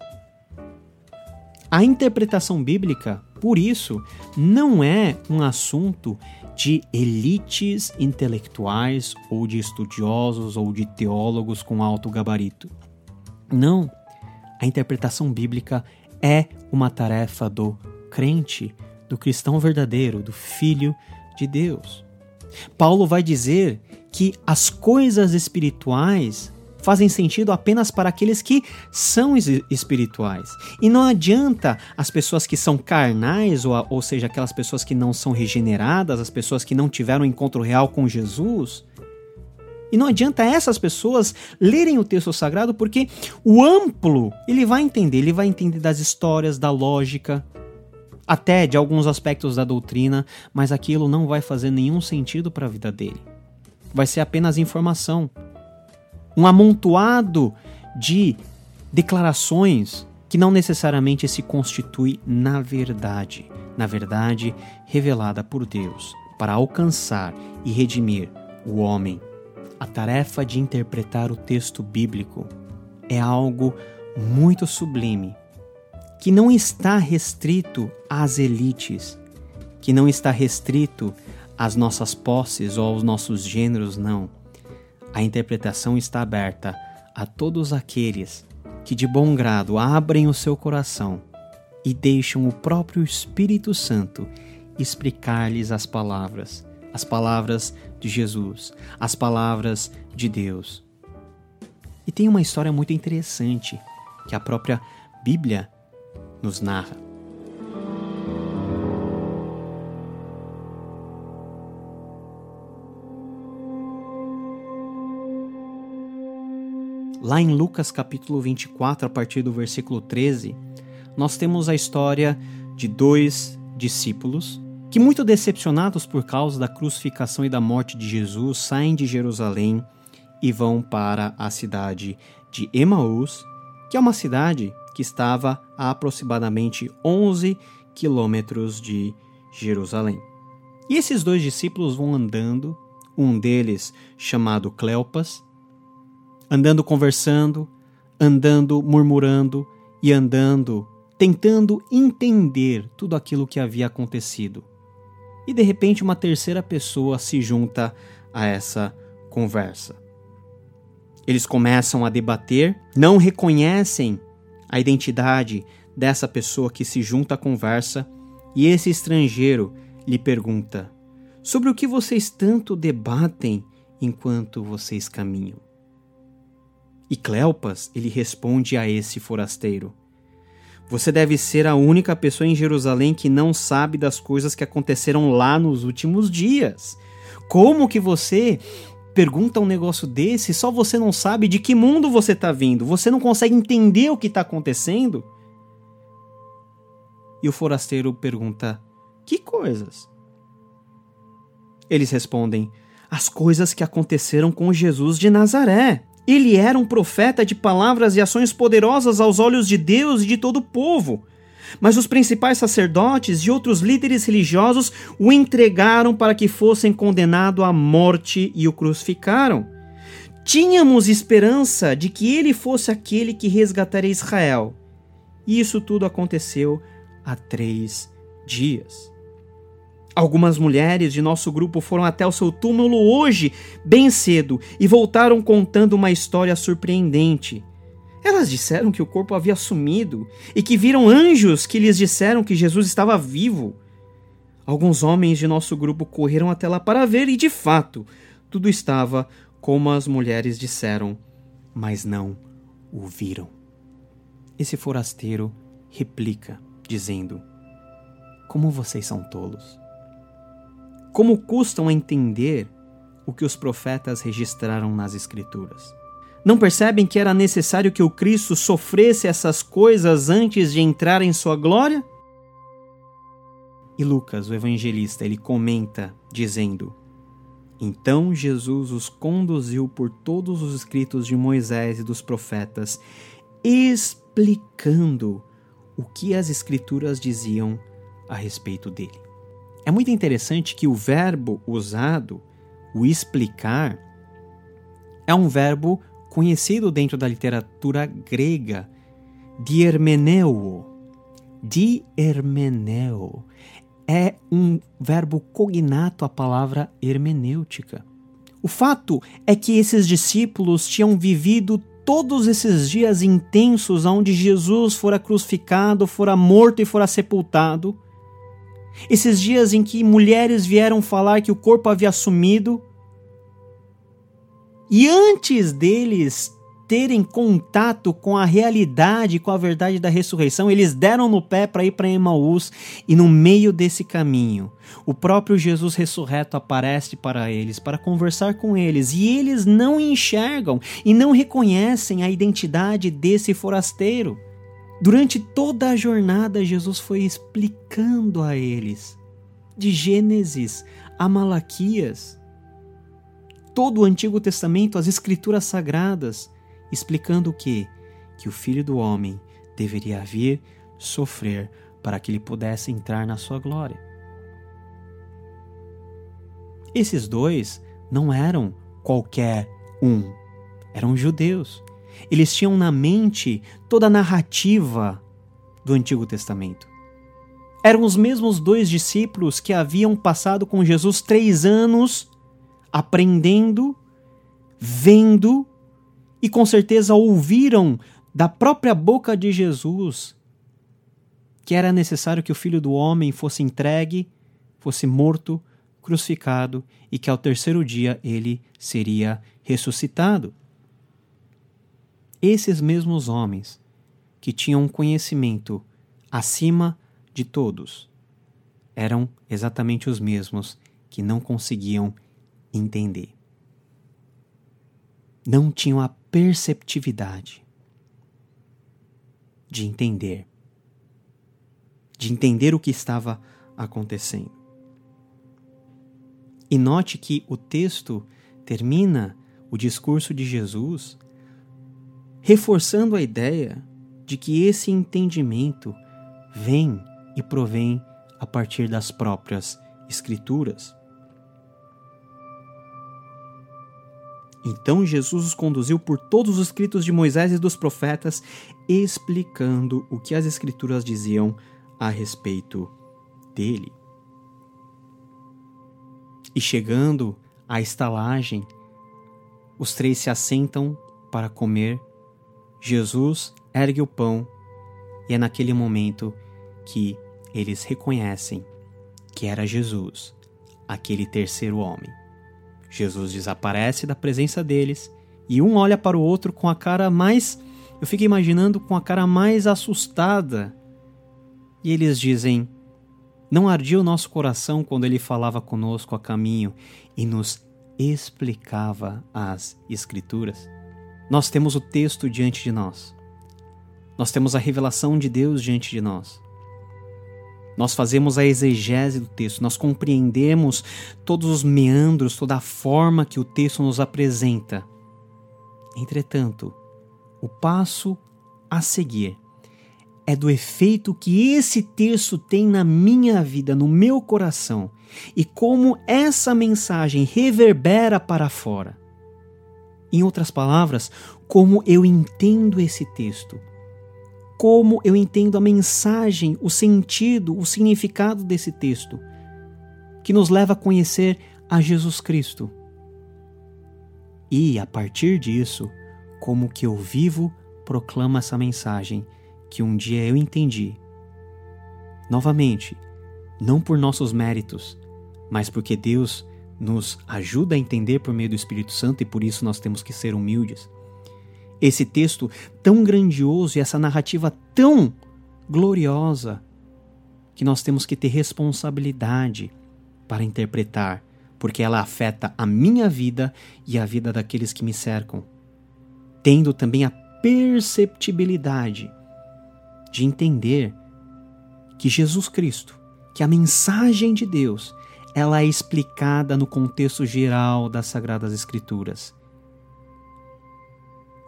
A interpretação bíblica, por isso, não é um assunto de elites intelectuais ou de estudiosos ou de teólogos com alto gabarito. Não a interpretação bíblica é uma tarefa do crente, do cristão verdadeiro, do filho de Deus. Paulo vai dizer que as coisas espirituais fazem sentido apenas para aqueles que são espirituais. E não adianta as pessoas que são carnais, ou, ou seja, aquelas pessoas que não são regeneradas, as pessoas que não tiveram um encontro real com Jesus, e não adianta essas pessoas lerem o texto sagrado porque o amplo ele vai entender, ele vai entender das histórias, da lógica, até de alguns aspectos da doutrina, mas aquilo não vai fazer nenhum sentido para a vida dele. Vai ser apenas informação. Um amontoado de declarações que não necessariamente se constitui na verdade, na verdade revelada por Deus, para alcançar e redimir o homem a tarefa de interpretar o texto bíblico é algo muito sublime, que não está restrito às elites, que não está restrito às nossas posses ou aos nossos gêneros, não. A interpretação está aberta a todos aqueles que de bom grado abrem o seu coração e deixam o próprio Espírito Santo explicar-lhes as palavras as palavras de Jesus, as palavras de Deus. E tem uma história muito interessante que a própria Bíblia nos narra. Lá em Lucas capítulo 24, a partir do versículo 13, nós temos a história de dois discípulos que, muito decepcionados por causa da crucificação e da morte de Jesus, saem de Jerusalém e vão para a cidade de Emaús, que é uma cidade que estava a aproximadamente 11 quilômetros de Jerusalém. E esses dois discípulos vão andando, um deles chamado Cleopas, andando conversando, andando murmurando e andando tentando entender tudo aquilo que havia acontecido e de repente uma terceira pessoa se junta a essa conversa. Eles começam a debater, não reconhecem a identidade dessa pessoa que se junta à conversa e esse estrangeiro lhe pergunta: Sobre o que vocês tanto debatem enquanto vocês caminham? E Cleopas ele responde a esse forasteiro: você deve ser a única pessoa em Jerusalém que não sabe das coisas que aconteceram lá nos últimos dias. Como que você pergunta um negócio desse, só você não sabe de que mundo você está vindo, você não consegue entender o que está acontecendo. E o forasteiro pergunta: Que coisas? Eles respondem: As coisas que aconteceram com Jesus de Nazaré. Ele era um profeta de palavras e ações poderosas aos olhos de Deus e de todo o povo. Mas os principais sacerdotes e outros líderes religiosos o entregaram para que fossem condenado à morte e o crucificaram. Tínhamos esperança de que ele fosse aquele que resgataria Israel. E isso tudo aconteceu há três dias. Algumas mulheres de nosso grupo foram até o seu túmulo hoje, bem cedo, e voltaram contando uma história surpreendente. Elas disseram que o corpo havia sumido e que viram anjos que lhes disseram que Jesus estava vivo. Alguns homens de nosso grupo correram até lá para ver e, de fato, tudo estava como as mulheres disseram, mas não o viram. Esse forasteiro replica, dizendo: Como vocês são tolos! Como custam a entender o que os profetas registraram nas Escrituras? Não percebem que era necessário que o Cristo sofresse essas coisas antes de entrar em sua glória? E Lucas, o evangelista, ele comenta dizendo: Então Jesus os conduziu por todos os escritos de Moisés e dos profetas, explicando o que as escrituras diziam a respeito dele. É muito interessante que o verbo usado, o explicar, é um verbo conhecido dentro da literatura grega, diermeneuo. Diermeneu é um verbo cognato à palavra hermenêutica. O fato é que esses discípulos tinham vivido todos esses dias intensos onde Jesus fora crucificado, fora morto e fora sepultado. Esses dias em que mulheres vieram falar que o corpo havia sumido, e antes deles terem contato com a realidade, com a verdade da ressurreição, eles deram no pé para ir para Emaús e no meio desse caminho, o próprio Jesus ressurreto aparece para eles para conversar com eles e eles não enxergam e não reconhecem a identidade desse forasteiro. Durante toda a jornada, Jesus foi explicando a eles, de Gênesis a Malaquias, todo o Antigo Testamento, as Escrituras Sagradas, explicando o que? Que o Filho do Homem deveria vir sofrer para que ele pudesse entrar na sua glória. Esses dois não eram qualquer um, eram judeus. Eles tinham na mente toda a narrativa do Antigo Testamento. Eram os mesmos dois discípulos que haviam passado com Jesus três anos aprendendo, vendo e com certeza ouviram da própria boca de Jesus que era necessário que o filho do homem fosse entregue, fosse morto, crucificado e que ao terceiro dia ele seria ressuscitado. Esses mesmos homens que tinham um conhecimento acima de todos eram exatamente os mesmos que não conseguiam entender. Não tinham a perceptividade de entender, de entender o que estava acontecendo. E note que o texto termina o discurso de Jesus reforçando a ideia de que esse entendimento vem e provém a partir das próprias Escrituras. Então Jesus os conduziu por todos os escritos de Moisés e dos profetas, explicando o que as Escrituras diziam a respeito dele. E chegando à estalagem, os três se assentam para comer. Jesus ergue o pão e é naquele momento que eles reconhecem que era Jesus, aquele terceiro homem. Jesus desaparece da presença deles e um olha para o outro com a cara mais. Eu fico imaginando com a cara mais assustada. E eles dizem: Não ardia o nosso coração quando ele falava conosco a caminho e nos explicava as Escrituras. Nós temos o texto diante de nós. Nós temos a revelação de Deus diante de nós. Nós fazemos a exegese do texto, nós compreendemos todos os meandros, toda a forma que o texto nos apresenta. Entretanto, o passo a seguir é do efeito que esse texto tem na minha vida, no meu coração, e como essa mensagem reverbera para fora. Em outras palavras, como eu entendo esse texto, como eu entendo a mensagem, o sentido, o significado desse texto, que nos leva a conhecer a Jesus Cristo. E, a partir disso, como que eu vivo, proclamo essa mensagem que um dia eu entendi. Novamente, não por nossos méritos, mas porque Deus nos ajuda a entender por meio do Espírito Santo e por isso nós temos que ser humildes. Esse texto tão grandioso e essa narrativa tão gloriosa que nós temos que ter responsabilidade para interpretar, porque ela afeta a minha vida e a vida daqueles que me cercam, tendo também a perceptibilidade de entender que Jesus Cristo, que a mensagem de Deus, ela é explicada no contexto geral das Sagradas Escrituras.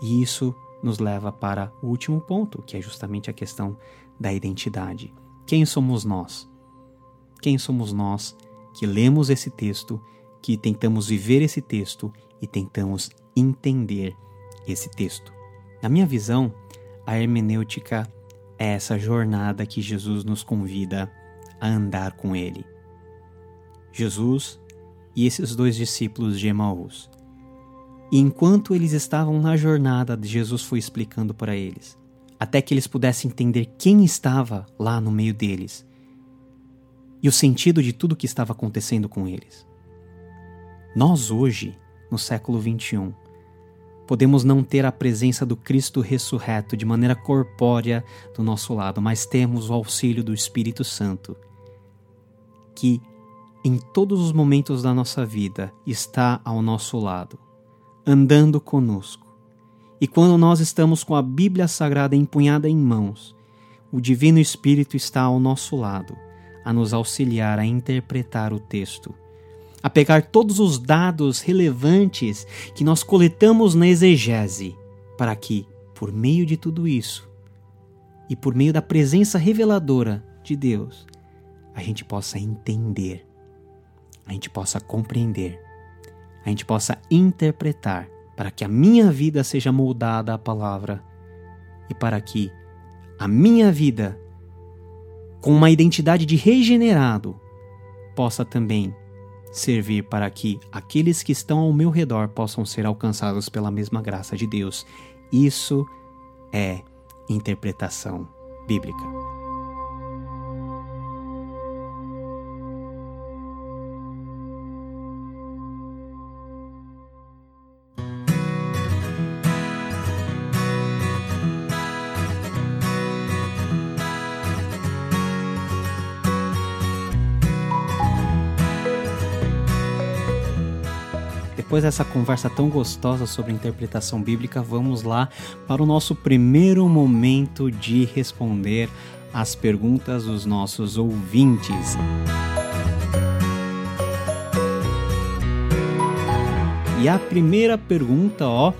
E isso nos leva para o último ponto, que é justamente a questão da identidade. Quem somos nós? Quem somos nós que lemos esse texto, que tentamos viver esse texto e tentamos entender esse texto? Na minha visão, a hermenêutica é essa jornada que Jesus nos convida a andar com Ele. Jesus e esses dois discípulos de Emaús. E enquanto eles estavam na jornada, Jesus foi explicando para eles, até que eles pudessem entender quem estava lá no meio deles e o sentido de tudo que estava acontecendo com eles. Nós hoje, no século 21, podemos não ter a presença do Cristo ressurreto de maneira corpórea do nosso lado, mas temos o auxílio do Espírito Santo, que em todos os momentos da nossa vida está ao nosso lado, andando conosco. E quando nós estamos com a Bíblia Sagrada empunhada em mãos, o Divino Espírito está ao nosso lado, a nos auxiliar a interpretar o texto, a pegar todos os dados relevantes que nós coletamos na exegese, para que, por meio de tudo isso, e por meio da presença reveladora de Deus, a gente possa entender a gente possa compreender, a gente possa interpretar, para que a minha vida seja moldada à palavra e para que a minha vida, com uma identidade de regenerado, possa também servir para que aqueles que estão ao meu redor possam ser alcançados pela mesma graça de Deus. Isso é interpretação bíblica. Depois dessa conversa tão gostosa sobre interpretação bíblica, vamos lá para o nosso primeiro momento de responder as perguntas dos nossos ouvintes. E a primeira pergunta, ó,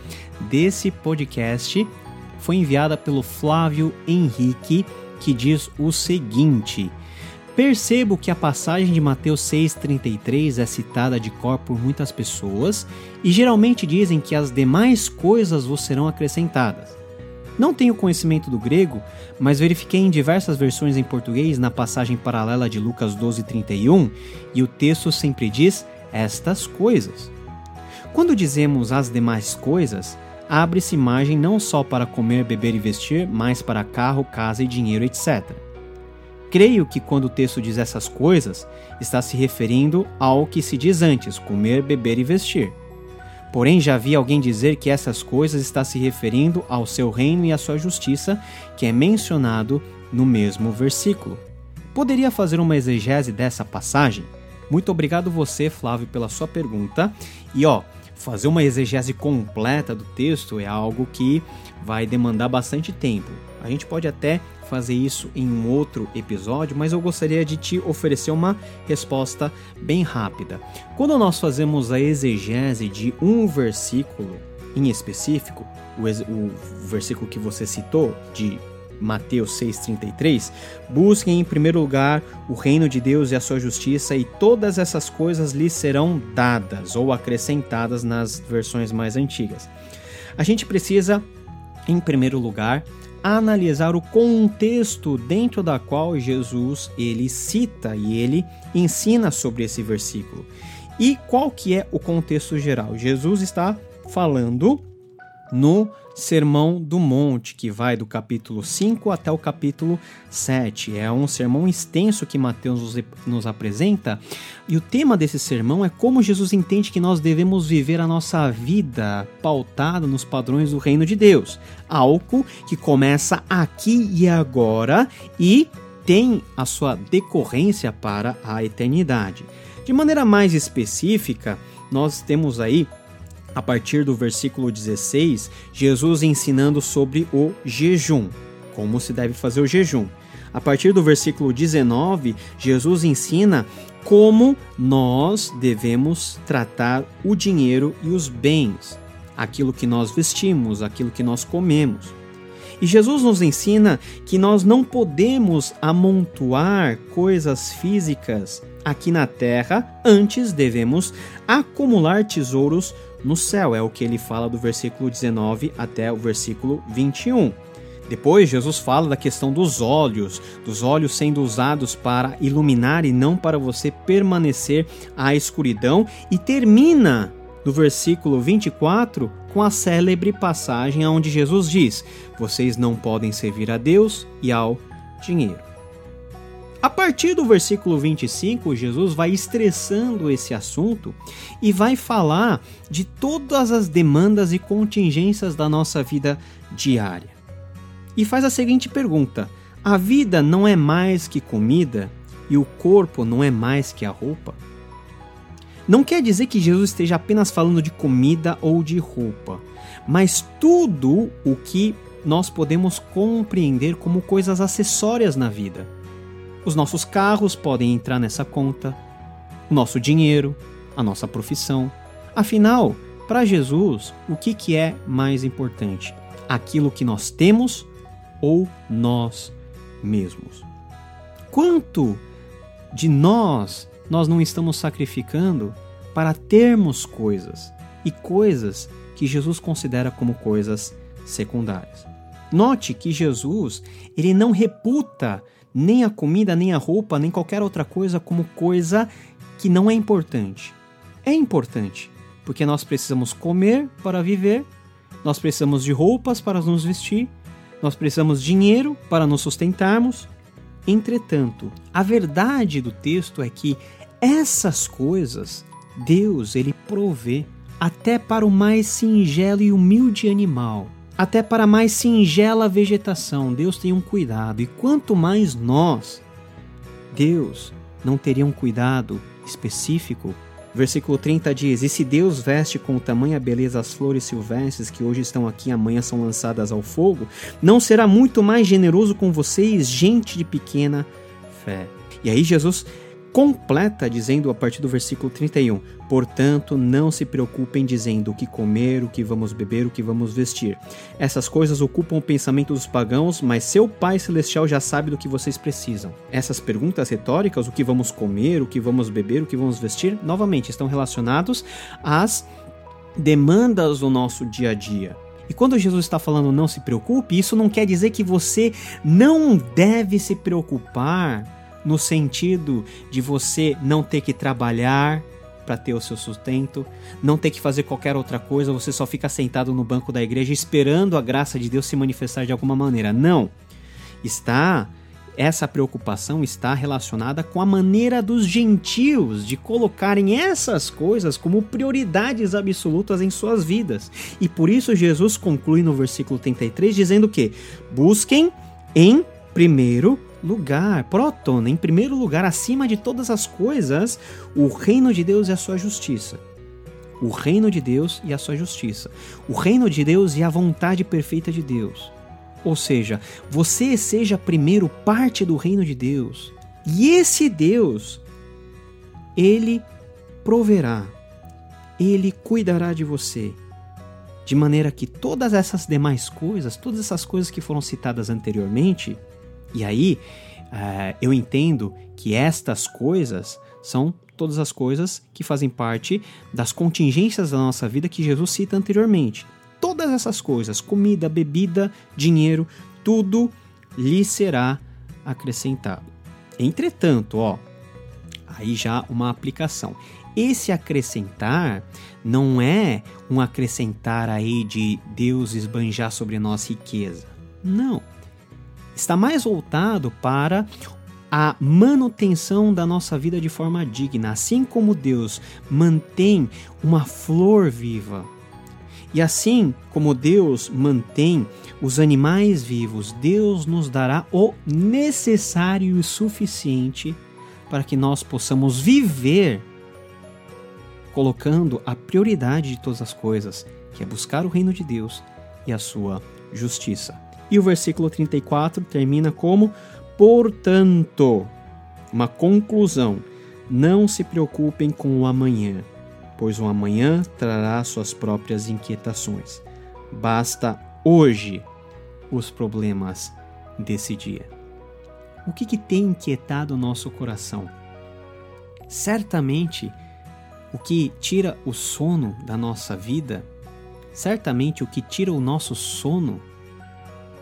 desse podcast foi enviada pelo Flávio Henrique, que diz o seguinte: Percebo que a passagem de Mateus 6,33 é citada de cor por muitas pessoas e geralmente dizem que as demais coisas vos serão acrescentadas. Não tenho conhecimento do grego, mas verifiquei em diversas versões em português na passagem paralela de Lucas 12,31 e o texto sempre diz estas coisas. Quando dizemos as demais coisas, abre-se imagem não só para comer, beber e vestir, mas para carro, casa e dinheiro, etc. Creio que quando o texto diz essas coisas, está se referindo ao que se diz antes: comer, beber e vestir. Porém, já vi alguém dizer que essas coisas está se referindo ao seu reino e à sua justiça, que é mencionado no mesmo versículo. Poderia fazer uma exegese dessa passagem? Muito obrigado você, Flávio, pela sua pergunta. E ó, fazer uma exegese completa do texto é algo que vai demandar bastante tempo. A gente pode até fazer isso em um outro episódio, mas eu gostaria de te oferecer uma resposta bem rápida. Quando nós fazemos a exegese de um versículo em específico, o, o versículo que você citou, de Mateus 6,33, busquem em primeiro lugar o reino de Deus e a sua justiça, e todas essas coisas lhes serão dadas ou acrescentadas nas versões mais antigas. A gente precisa, em primeiro lugar, analisar o contexto dentro da qual Jesus ele cita e ele ensina sobre esse versículo. E qual que é o contexto geral? Jesus está falando no Sermão do Monte, que vai do capítulo 5 até o capítulo 7. É um sermão extenso que Mateus nos, nos apresenta, e o tema desse sermão é como Jesus entende que nós devemos viver a nossa vida pautada nos padrões do reino de Deus. Algo que começa aqui e agora e tem a sua decorrência para a eternidade. De maneira mais específica, nós temos aí a partir do versículo 16, Jesus ensinando sobre o jejum, como se deve fazer o jejum. A partir do versículo 19, Jesus ensina como nós devemos tratar o dinheiro e os bens, aquilo que nós vestimos, aquilo que nós comemos. E Jesus nos ensina que nós não podemos amontoar coisas físicas aqui na terra, antes devemos acumular tesouros no céu. É o que ele fala do versículo 19 até o versículo 21. Depois, Jesus fala da questão dos olhos, dos olhos sendo usados para iluminar e não para você permanecer à escuridão, e termina no versículo 24 com a célebre passagem onde Jesus diz: Vocês não podem servir a Deus e ao dinheiro. A partir do versículo 25, Jesus vai estressando esse assunto e vai falar de todas as demandas e contingências da nossa vida diária. E faz a seguinte pergunta: a vida não é mais que comida e o corpo não é mais que a roupa? Não quer dizer que Jesus esteja apenas falando de comida ou de roupa, mas tudo o que nós podemos compreender como coisas acessórias na vida os nossos carros podem entrar nessa conta, o nosso dinheiro, a nossa profissão. Afinal, para Jesus, o que, que é mais importante? Aquilo que nós temos ou nós mesmos? Quanto de nós nós não estamos sacrificando para termos coisas e coisas que Jesus considera como coisas secundárias? Note que Jesus, ele não reputa nem a comida, nem a roupa, nem qualquer outra coisa como coisa que não é importante. É importante, porque nós precisamos comer para viver, nós precisamos de roupas para nos vestir, nós precisamos de dinheiro para nos sustentarmos. Entretanto, a verdade do texto é que essas coisas Deus ele provê até para o mais singelo e humilde animal. Até para mais singela vegetação, Deus tem um cuidado, e quanto mais nós, Deus não teria um cuidado específico. Versículo 30 diz: E se Deus veste com tamanha beleza as flores silvestres que hoje estão aqui, amanhã são lançadas ao fogo, não será muito mais generoso com vocês, gente de pequena fé? E aí Jesus completa dizendo a partir do versículo 31: Portanto, não se preocupem dizendo o que comer, o que vamos beber, o que vamos vestir. Essas coisas ocupam o pensamento dos pagãos, mas seu Pai Celestial já sabe do que vocês precisam. Essas perguntas retóricas, o que vamos comer, o que vamos beber, o que vamos vestir, novamente estão relacionados às demandas do nosso dia a dia. E quando Jesus está falando não se preocupe, isso não quer dizer que você não deve se preocupar no sentido de você não ter que trabalhar para ter o seu sustento, não ter que fazer qualquer outra coisa, você só fica sentado no banco da igreja esperando a graça de Deus se manifestar de alguma maneira. Não. Está essa preocupação está relacionada com a maneira dos gentios de colocarem essas coisas como prioridades absolutas em suas vidas. E por isso Jesus conclui no versículo 33 dizendo que busquem em primeiro lugar, proton, em primeiro lugar, acima de todas as coisas, o reino de Deus e a sua justiça. O reino de Deus e a sua justiça. O reino de Deus e a vontade perfeita de Deus. Ou seja, você seja primeiro parte do reino de Deus. E esse Deus, ele proverá, ele cuidará de você. De maneira que todas essas demais coisas, todas essas coisas que foram citadas anteriormente, e aí uh, eu entendo que estas coisas são todas as coisas que fazem parte das contingências da nossa vida que Jesus cita anteriormente. Todas essas coisas, comida, bebida, dinheiro, tudo lhe será acrescentado. Entretanto, ó, aí já uma aplicação. Esse acrescentar não é um acrescentar aí de Deus esbanjar sobre nós riqueza. Não está mais voltado para a manutenção da nossa vida de forma digna, assim como Deus mantém uma flor viva. E assim como Deus mantém os animais vivos, Deus nos dará o necessário e suficiente para que nós possamos viver colocando a prioridade de todas as coisas, que é buscar o reino de Deus e a sua justiça. E o versículo 34 termina como: Portanto, uma conclusão. Não se preocupem com o amanhã, pois o amanhã trará suas próprias inquietações. Basta hoje os problemas desse dia. O que, que tem inquietado o nosso coração? Certamente, o que tira o sono da nossa vida, certamente o que tira o nosso sono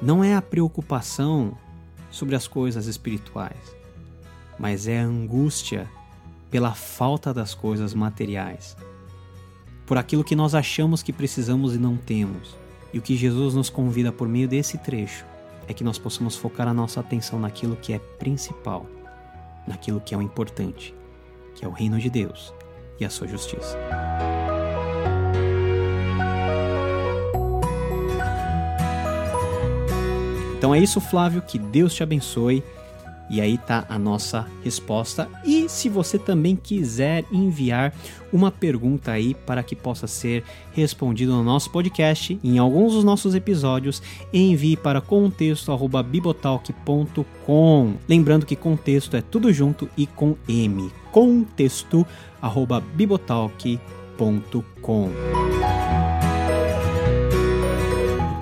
não é a preocupação sobre as coisas espirituais, mas é a angústia pela falta das coisas materiais, por aquilo que nós achamos que precisamos e não temos. E o que Jesus nos convida por meio desse trecho é que nós possamos focar a nossa atenção naquilo que é principal, naquilo que é o importante, que é o reino de Deus e a sua justiça. Então é isso, Flávio, que Deus te abençoe. E aí tá a nossa resposta. E se você também quiser enviar uma pergunta aí para que possa ser respondido no nosso podcast, em alguns dos nossos episódios, envie para contexto@bibotalk.com. Lembrando que contexto é tudo junto e com M. contexto@bibotalk.com.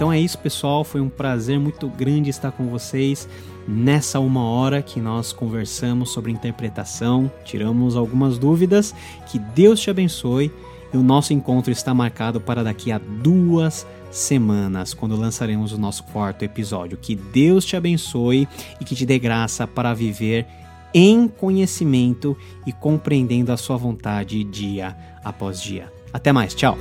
Então é isso, pessoal. Foi um prazer muito grande estar com vocês nessa uma hora que nós conversamos sobre interpretação, tiramos algumas dúvidas. Que Deus te abençoe. E o nosso encontro está marcado para daqui a duas semanas, quando lançaremos o nosso quarto episódio. Que Deus te abençoe e que te dê graça para viver em conhecimento e compreendendo a sua vontade dia após dia. Até mais, tchau!